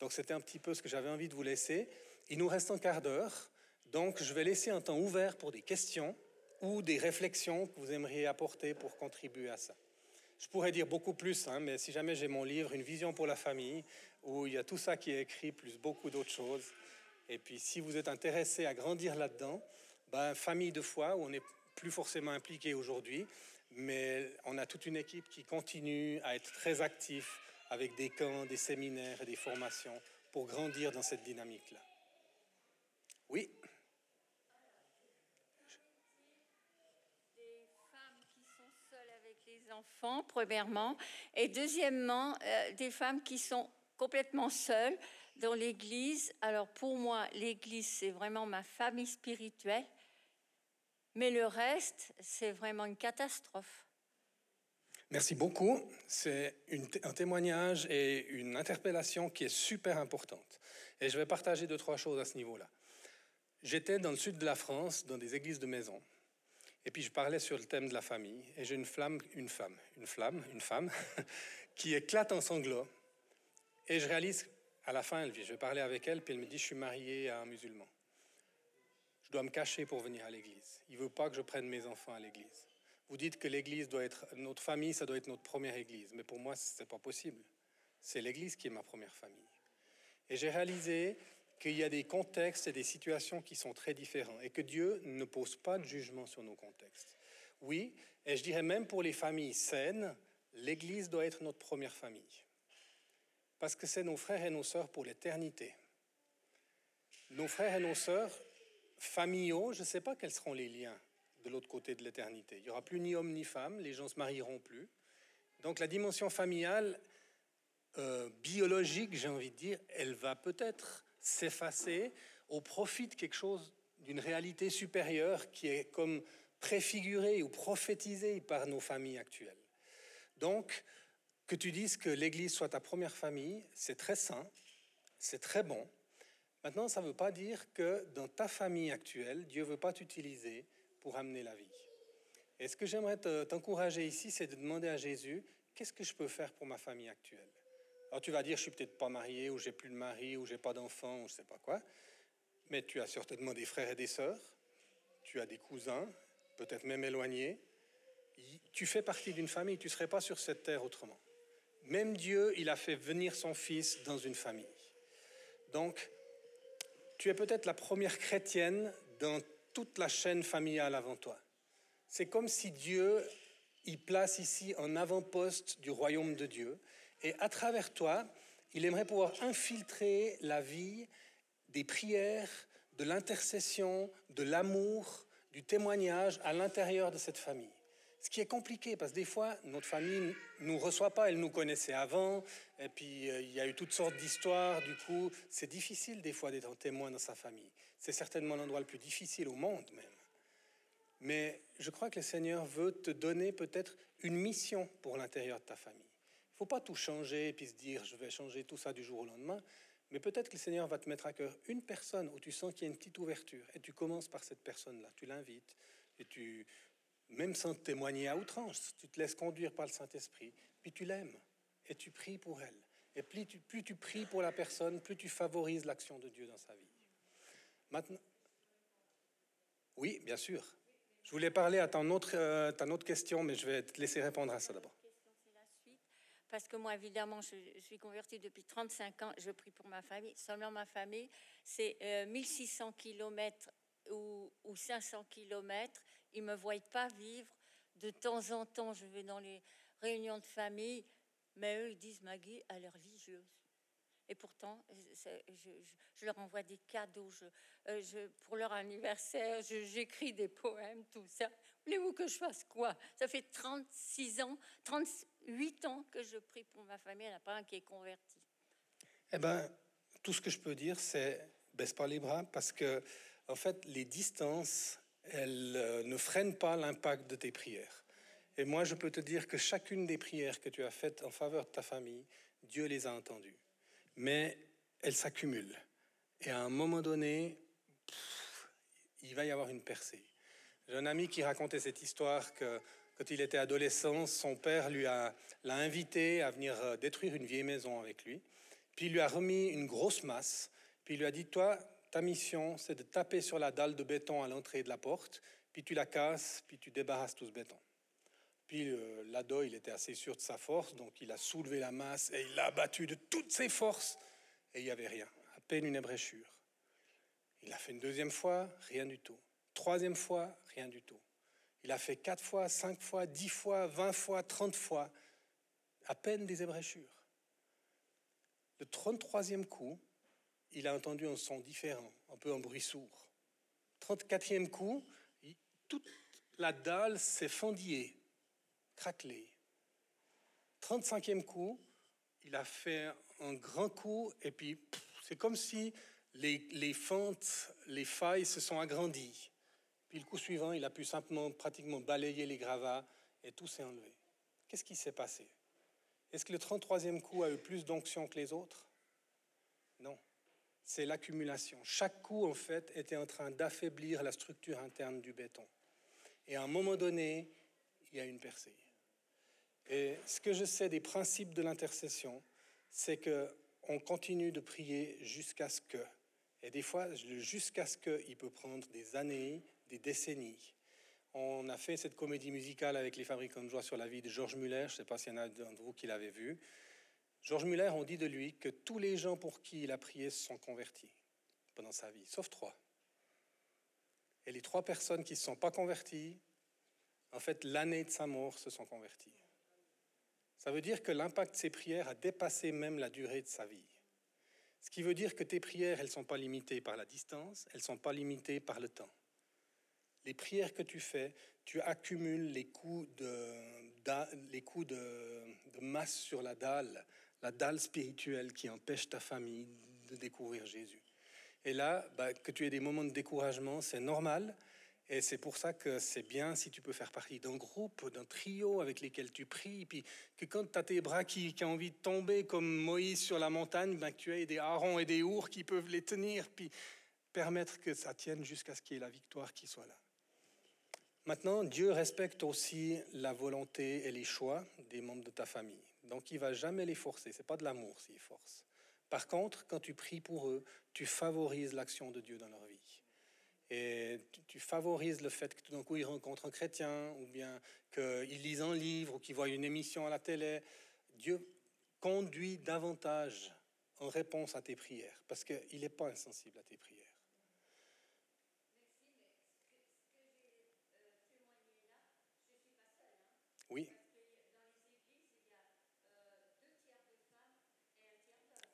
Donc c'était un petit peu ce que j'avais envie de vous laisser. Il nous reste un quart d'heure, donc je vais laisser un temps ouvert pour des questions ou des réflexions que vous aimeriez apporter pour contribuer à ça. Je pourrais dire beaucoup plus, hein, mais si jamais j'ai mon livre, Une vision pour la famille, où il y a tout ça qui est écrit, plus beaucoup d'autres choses. Et puis si vous êtes intéressé à grandir là-dedans, ben, famille de foi, où on n'est plus forcément impliqué aujourd'hui, mais on a toute une équipe qui continue à être très actif avec des camps, des séminaires et des formations pour grandir dans cette dynamique-là. Oui enfants, premièrement, et deuxièmement, euh, des femmes qui sont complètement seules dans l'Église. Alors pour moi, l'Église, c'est vraiment ma famille spirituelle, mais le reste, c'est vraiment une catastrophe. Merci beaucoup. C'est un témoignage et une interpellation qui est super importante. Et je vais partager deux, trois choses à ce niveau-là. J'étais dans le sud de la France, dans des églises de maison. Et puis je parlais sur le thème de la famille, et j'ai une flamme, une femme, une flamme, une femme, qui éclate en sanglots. Et je réalise, à la fin, elle vit, je vais parler avec elle, puis elle me dit, je suis mariée à un musulman. Je dois me cacher pour venir à l'église. Il ne veut pas que je prenne mes enfants à l'église. Vous dites que l'église doit être, notre famille, ça doit être notre première église. Mais pour moi, ce n'est pas possible. C'est l'église qui est ma première famille. Et j'ai réalisé qu'il y a des contextes et des situations qui sont très différents et que Dieu ne pose pas de jugement sur nos contextes. Oui, et je dirais même pour les familles saines, l'Église doit être notre première famille. Parce que c'est nos frères et nos sœurs pour l'éternité. Nos frères et nos sœurs familiaux, je ne sais pas quels seront les liens de l'autre côté de l'éternité. Il n'y aura plus ni homme ni femme, les gens se marieront plus. Donc la dimension familiale, euh, biologique, j'ai envie de dire, elle va peut-être s'effacer au profit de quelque chose, d'une réalité supérieure qui est comme préfigurée ou prophétisée par nos familles actuelles. Donc, que tu dises que l'Église soit ta première famille, c'est très sain, c'est très bon. Maintenant, ça ne veut pas dire que dans ta famille actuelle, Dieu ne veut pas t'utiliser pour amener la vie. Et ce que j'aimerais t'encourager ici, c'est de demander à Jésus, qu'est-ce que je peux faire pour ma famille actuelle? Alors tu vas dire, je suis peut-être pas marié, ou j'ai plus de mari, ou j'ai pas d'enfant, ou je sais pas quoi. Mais tu as certainement des frères et des sœurs, tu as des cousins, peut-être même éloignés. Tu fais partie d'une famille, tu ne serais pas sur cette terre autrement. Même Dieu, il a fait venir son Fils dans une famille. Donc, tu es peut-être la première chrétienne dans toute la chaîne familiale avant toi. C'est comme si Dieu, il place ici un avant-poste du royaume de Dieu, et à travers toi, il aimerait pouvoir infiltrer la vie des prières, de l'intercession, de l'amour, du témoignage à l'intérieur de cette famille. Ce qui est compliqué, parce que des fois, notre famille ne nous reçoit pas, elle nous connaissait avant, et puis euh, il y a eu toutes sortes d'histoires, du coup, c'est difficile des fois d'être témoin dans sa famille. C'est certainement l'endroit le plus difficile au monde même. Mais je crois que le Seigneur veut te donner peut-être une mission pour l'intérieur de ta famille. Il ne faut pas tout changer et puis se dire je vais changer tout ça du jour au lendemain. Mais peut-être que le Seigneur va te mettre à cœur une personne où tu sens qu'il y a une petite ouverture et tu commences par cette personne-là, tu l'invites et tu, même sans témoigner à outrance, tu te laisses conduire par le Saint-Esprit, puis tu l'aimes et tu pries pour elle. Et plus tu pries pour la personne, plus tu favorises l'action de Dieu dans sa vie. Maintenant, oui, bien sûr. Je voulais parler à ton autre, euh, question, mais je vais te laisser répondre à ça d'abord. Parce que moi, évidemment, je, suis convertie depuis 35 ans. Je prie pour ma famille. Seulement ma famille, c'est 1600 km ou, ou 500 km ils ne me voient pas vivre. De temps en temps, je vais dans les réunions de famille, mais eux, ils disent Maggie, elle est religieuse. Et pourtant, je, leur envoie des cadeaux euh, pour leur anniversaire, j'écris des poèmes, tout ça. Voulez-vous que je fasse quoi? Ça fait 36 ans, 38 ans que je prie pour ma famille, il n'y en a pas un qui est converti. Eh bien, tout ce que je peux dire, c'est baisse pas les bras, parce que, en fait, les distances elle euh, ne freine pas l'impact de tes prières. Et moi, je peux te dire que chacune des prières que tu as faites en faveur de ta famille, Dieu les a entendues. Mais elles s'accumulent. Et à un moment donné, il va y avoir une percée. J'ai un ami qui racontait cette histoire que quand il était adolescent, son père lui a l'a invité à venir euh, détruire une vieille maison avec lui. Puis il lui a remis une grosse masse. Puis il lui a dit Toi, ta mission, c'est de taper sur la dalle de béton à l'entrée de la porte, puis tu la casses, puis tu débarrasses tout ce béton. Puis euh, l'ado, il était assez sûr de sa force, donc il a soulevé la masse et il l'a abattu de toutes ses forces, et il n'y avait rien, à peine une ébréchure. Il a fait une deuxième fois, rien du tout. Troisième fois, rien du tout. Il a fait quatre fois, cinq fois, dix fois, vingt fois, trente fois, à peine des ébréchures. Le 33e coup, il a entendu un son différent, un peu un bruit sourd. 34e coup, toute la dalle s'est fendillée, craquelée. 35e coup, il a fait un grand coup et puis c'est comme si les, les, fentes, les failles se sont agrandies. Puis le coup suivant, il a pu simplement, pratiquement balayer les gravats et tout s'est enlevé. Qu'est-ce qui s'est passé? Est-ce que le 33e coup a eu plus d'onction que les autres? Non c'est l'accumulation. Chaque coup, en fait, était en train d'affaiblir la structure interne du béton. Et à un moment donné, il y a une percée. Et ce que je sais des principes de l'intercession, c'est que on continue de prier jusqu'à ce que, et des fois, jusqu'à ce que, il peut prendre des années, des décennies. On a fait cette comédie musicale avec les fabricants de joie sur la vie de Georges Muller. Je ne sais pas s'il y en a d'entre vous qui l'avez vu. Georges Muller, on dit de lui que tous les gens pour qui il a prié se sont convertis pendant sa vie, sauf trois. Et les trois personnes qui ne se sont pas converties, en fait, l'année de sa mort, se sont converties. Ça veut dire que l'impact de ses prières a dépassé même la durée de sa vie. Ce qui veut dire que tes prières, elles ne sont pas limitées par la distance, elles ne sont pas limitées par le temps. Les prières que tu fais, tu accumules les coups de, masse sur la dalle la dalle spirituelle qui empêche ta famille de découvrir Jésus. Et là, bah, que tu aies des moments de découragement, c'est normal. Et c'est pour ça que c'est bien si tu peux faire partie d'un groupe, d'un trio avec lesquels tu pries, puis que quand tu as tes bras qui, ont envie de tomber comme Moïse sur la montagne, bah, que tu aies des harengs et des ours qui peuvent les tenir, puis permettre que ça tienne jusqu'à ce qu'il y ait la victoire qui soit là. Maintenant, Dieu respecte aussi la volonté et les choix des membres de ta famille. Donc, il va jamais les forcer. C'est pas de l'amour s'il force. Par contre, quand tu pries pour eux, tu favorises l'action de Dieu dans leur vie. Et tu, favorises le fait que tout d'un coup ils rencontrent un chrétien, ou bien qu'ils lisent un livre, ou qu'ils voient une émission à la télé. Dieu conduit davantage en réponse à tes prières, parce qu'il n'est pas insensible à tes prières. Oui.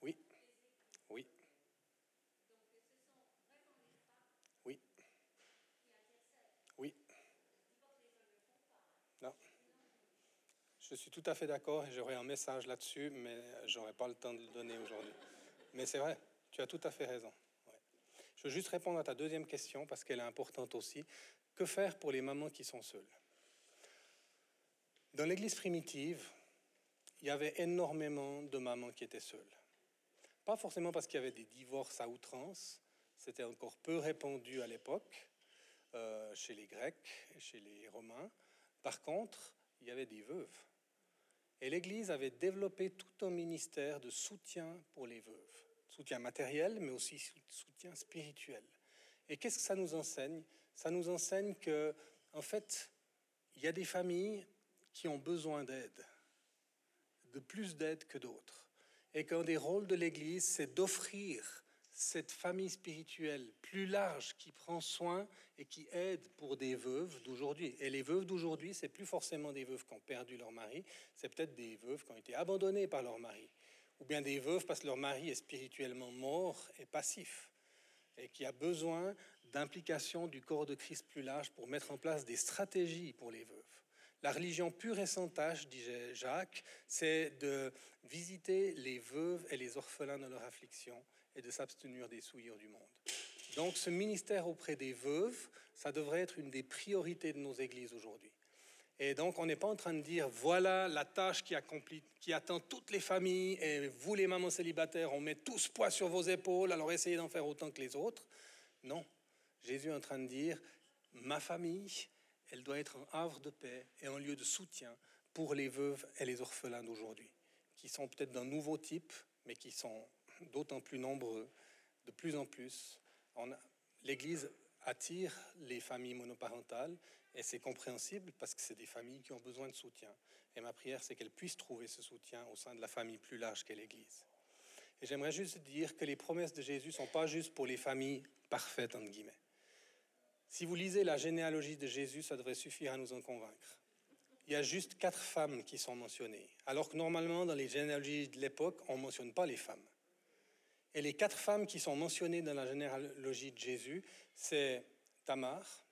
Oui. Oui. Oui. Oui. Non. Je suis tout à fait d'accord et j'aurais un message là-dessus, mais j'aurais pas le temps de le donner aujourd'hui. Mais c'est vrai, tu as tout à fait raison. Je veux juste répondre à ta deuxième question parce qu'elle est importante aussi. Que faire pour les mamans qui sont seules? Dans l'Église primitive, il y avait énormément de mamans qui étaient seules. Pas forcément parce qu'il y avait des divorces à outrance, c'était encore peu répandu à l'époque, euh, chez les Grecs chez les Romains. Par contre, il y avait des veuves. Et l'Église avait développé tout un ministère de soutien pour les veuves. Soutien matériel, mais aussi soutien spirituel. Et qu'est-ce que ça nous enseigne? Ça nous enseigne que, en fait, il y a des familles qui ont besoin d'aide, de plus d'aide que d'autres. Et qu'un des rôles de l'Église, c'est d'offrir cette famille spirituelle plus large qui prend soin et qui aide pour des veuves d'aujourd'hui. Et les veuves d'aujourd'hui, c'est plus forcément des veuves qui ont perdu leur mari, c'est peut-être des veuves qui ont été abandonnées par leur mari, ou bien des veuves parce que leur mari est spirituellement mort et passif, et qui a besoin d'implication du corps de Christ plus large pour mettre en place des stratégies pour les veuves. La religion pure et sans tâche, disait Jacques, c'est de visiter les veuves et les orphelins dans leur affliction et de s'abstenir des souillures du monde. Donc ce ministère auprès des veuves, ça devrait être une des priorités de nos églises aujourd'hui. Et donc on n'est pas en train de dire, voilà la tâche qui, qui attend toutes les familles, et vous les mamans célibataires, on met tous poids sur vos épaules, alors essayez d'en faire autant que les autres. Non, Jésus est en train de dire, ma famille, elle doit être un havre de paix et un lieu de soutien pour les veuves et les orphelins d'aujourd'hui, qui sont peut-être d'un nouveau type, mais qui sont d'autant plus nombreux, de plus en plus. L'Église attire les familles monoparentales et c'est compréhensible parce que c'est des familles qui ont besoin de soutien. Et ma prière, c'est qu'elles puissent trouver ce soutien au sein de la famille plus large qu'est l'Église. Et j'aimerais juste dire que les promesses de Jésus ne sont pas juste pour les familles parfaites, entre guillemets. Si vous lisez la généalogie de Jésus, ça devrait suffire à nous en convaincre. Il y a juste quatre femmes qui sont mentionnées, alors que normalement, dans les généalogies de l'époque, on ne mentionne pas les femmes. Et les quatre femmes qui sont mentionnées dans la généalogie de Jésus, c'est Tamar,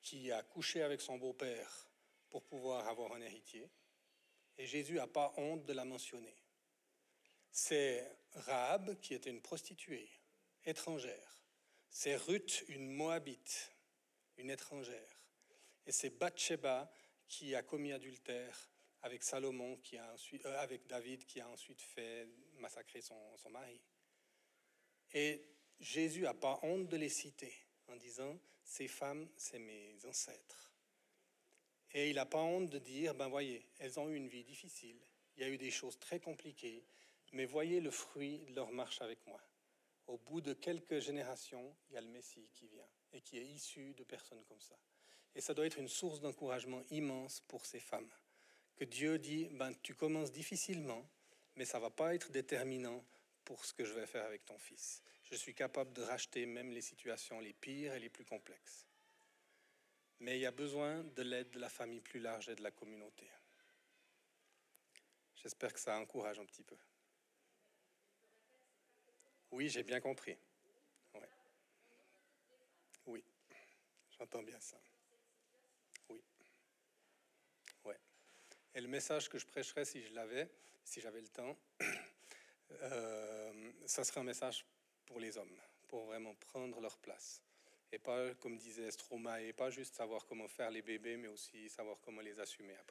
qui a couché avec son beau-père pour pouvoir avoir un héritier. Et Jésus n'a pas honte de la mentionner. C'est Rahab, qui était une prostituée étrangère. C'est Ruth, une Moabite, une étrangère. Et c'est Bathsheba qui a commis adultère avec Salomon, qui a ensuite, euh, avec David, qui a ensuite fait massacrer son, son mari. Et Jésus n'a pas honte de les citer en disant Ces femmes, c'est mes ancêtres. Et il n'a pas honte de dire Ben voyez, elles ont eu une vie difficile, il y a eu des choses très compliquées, mais voyez le fruit de leur marche avec moi au bout de quelques générations, il y a le Messie qui vient et qui est issu de personnes comme ça. Et ça doit être une source d'encouragement immense pour ces femmes. Que Dieu dit, ben, tu commences difficilement, mais ça va pas être déterminant pour ce que je vais faire avec ton fils. Je suis capable de racheter même les situations les pires et les plus complexes. Mais il y a besoin de l'aide de la famille plus large et de la communauté. J'espère que ça encourage un petit peu. Oui, j'ai bien compris. Oui, j'entends bien ça. Oui. Ouais. Et le message que je prêcherais si je l'avais, si j'avais le temps, euh, ça serait un message pour les hommes, pour vraiment prendre leur place. Et pas, comme disait Stromae, et pas juste savoir comment faire les bébés, mais aussi savoir comment les assumer après.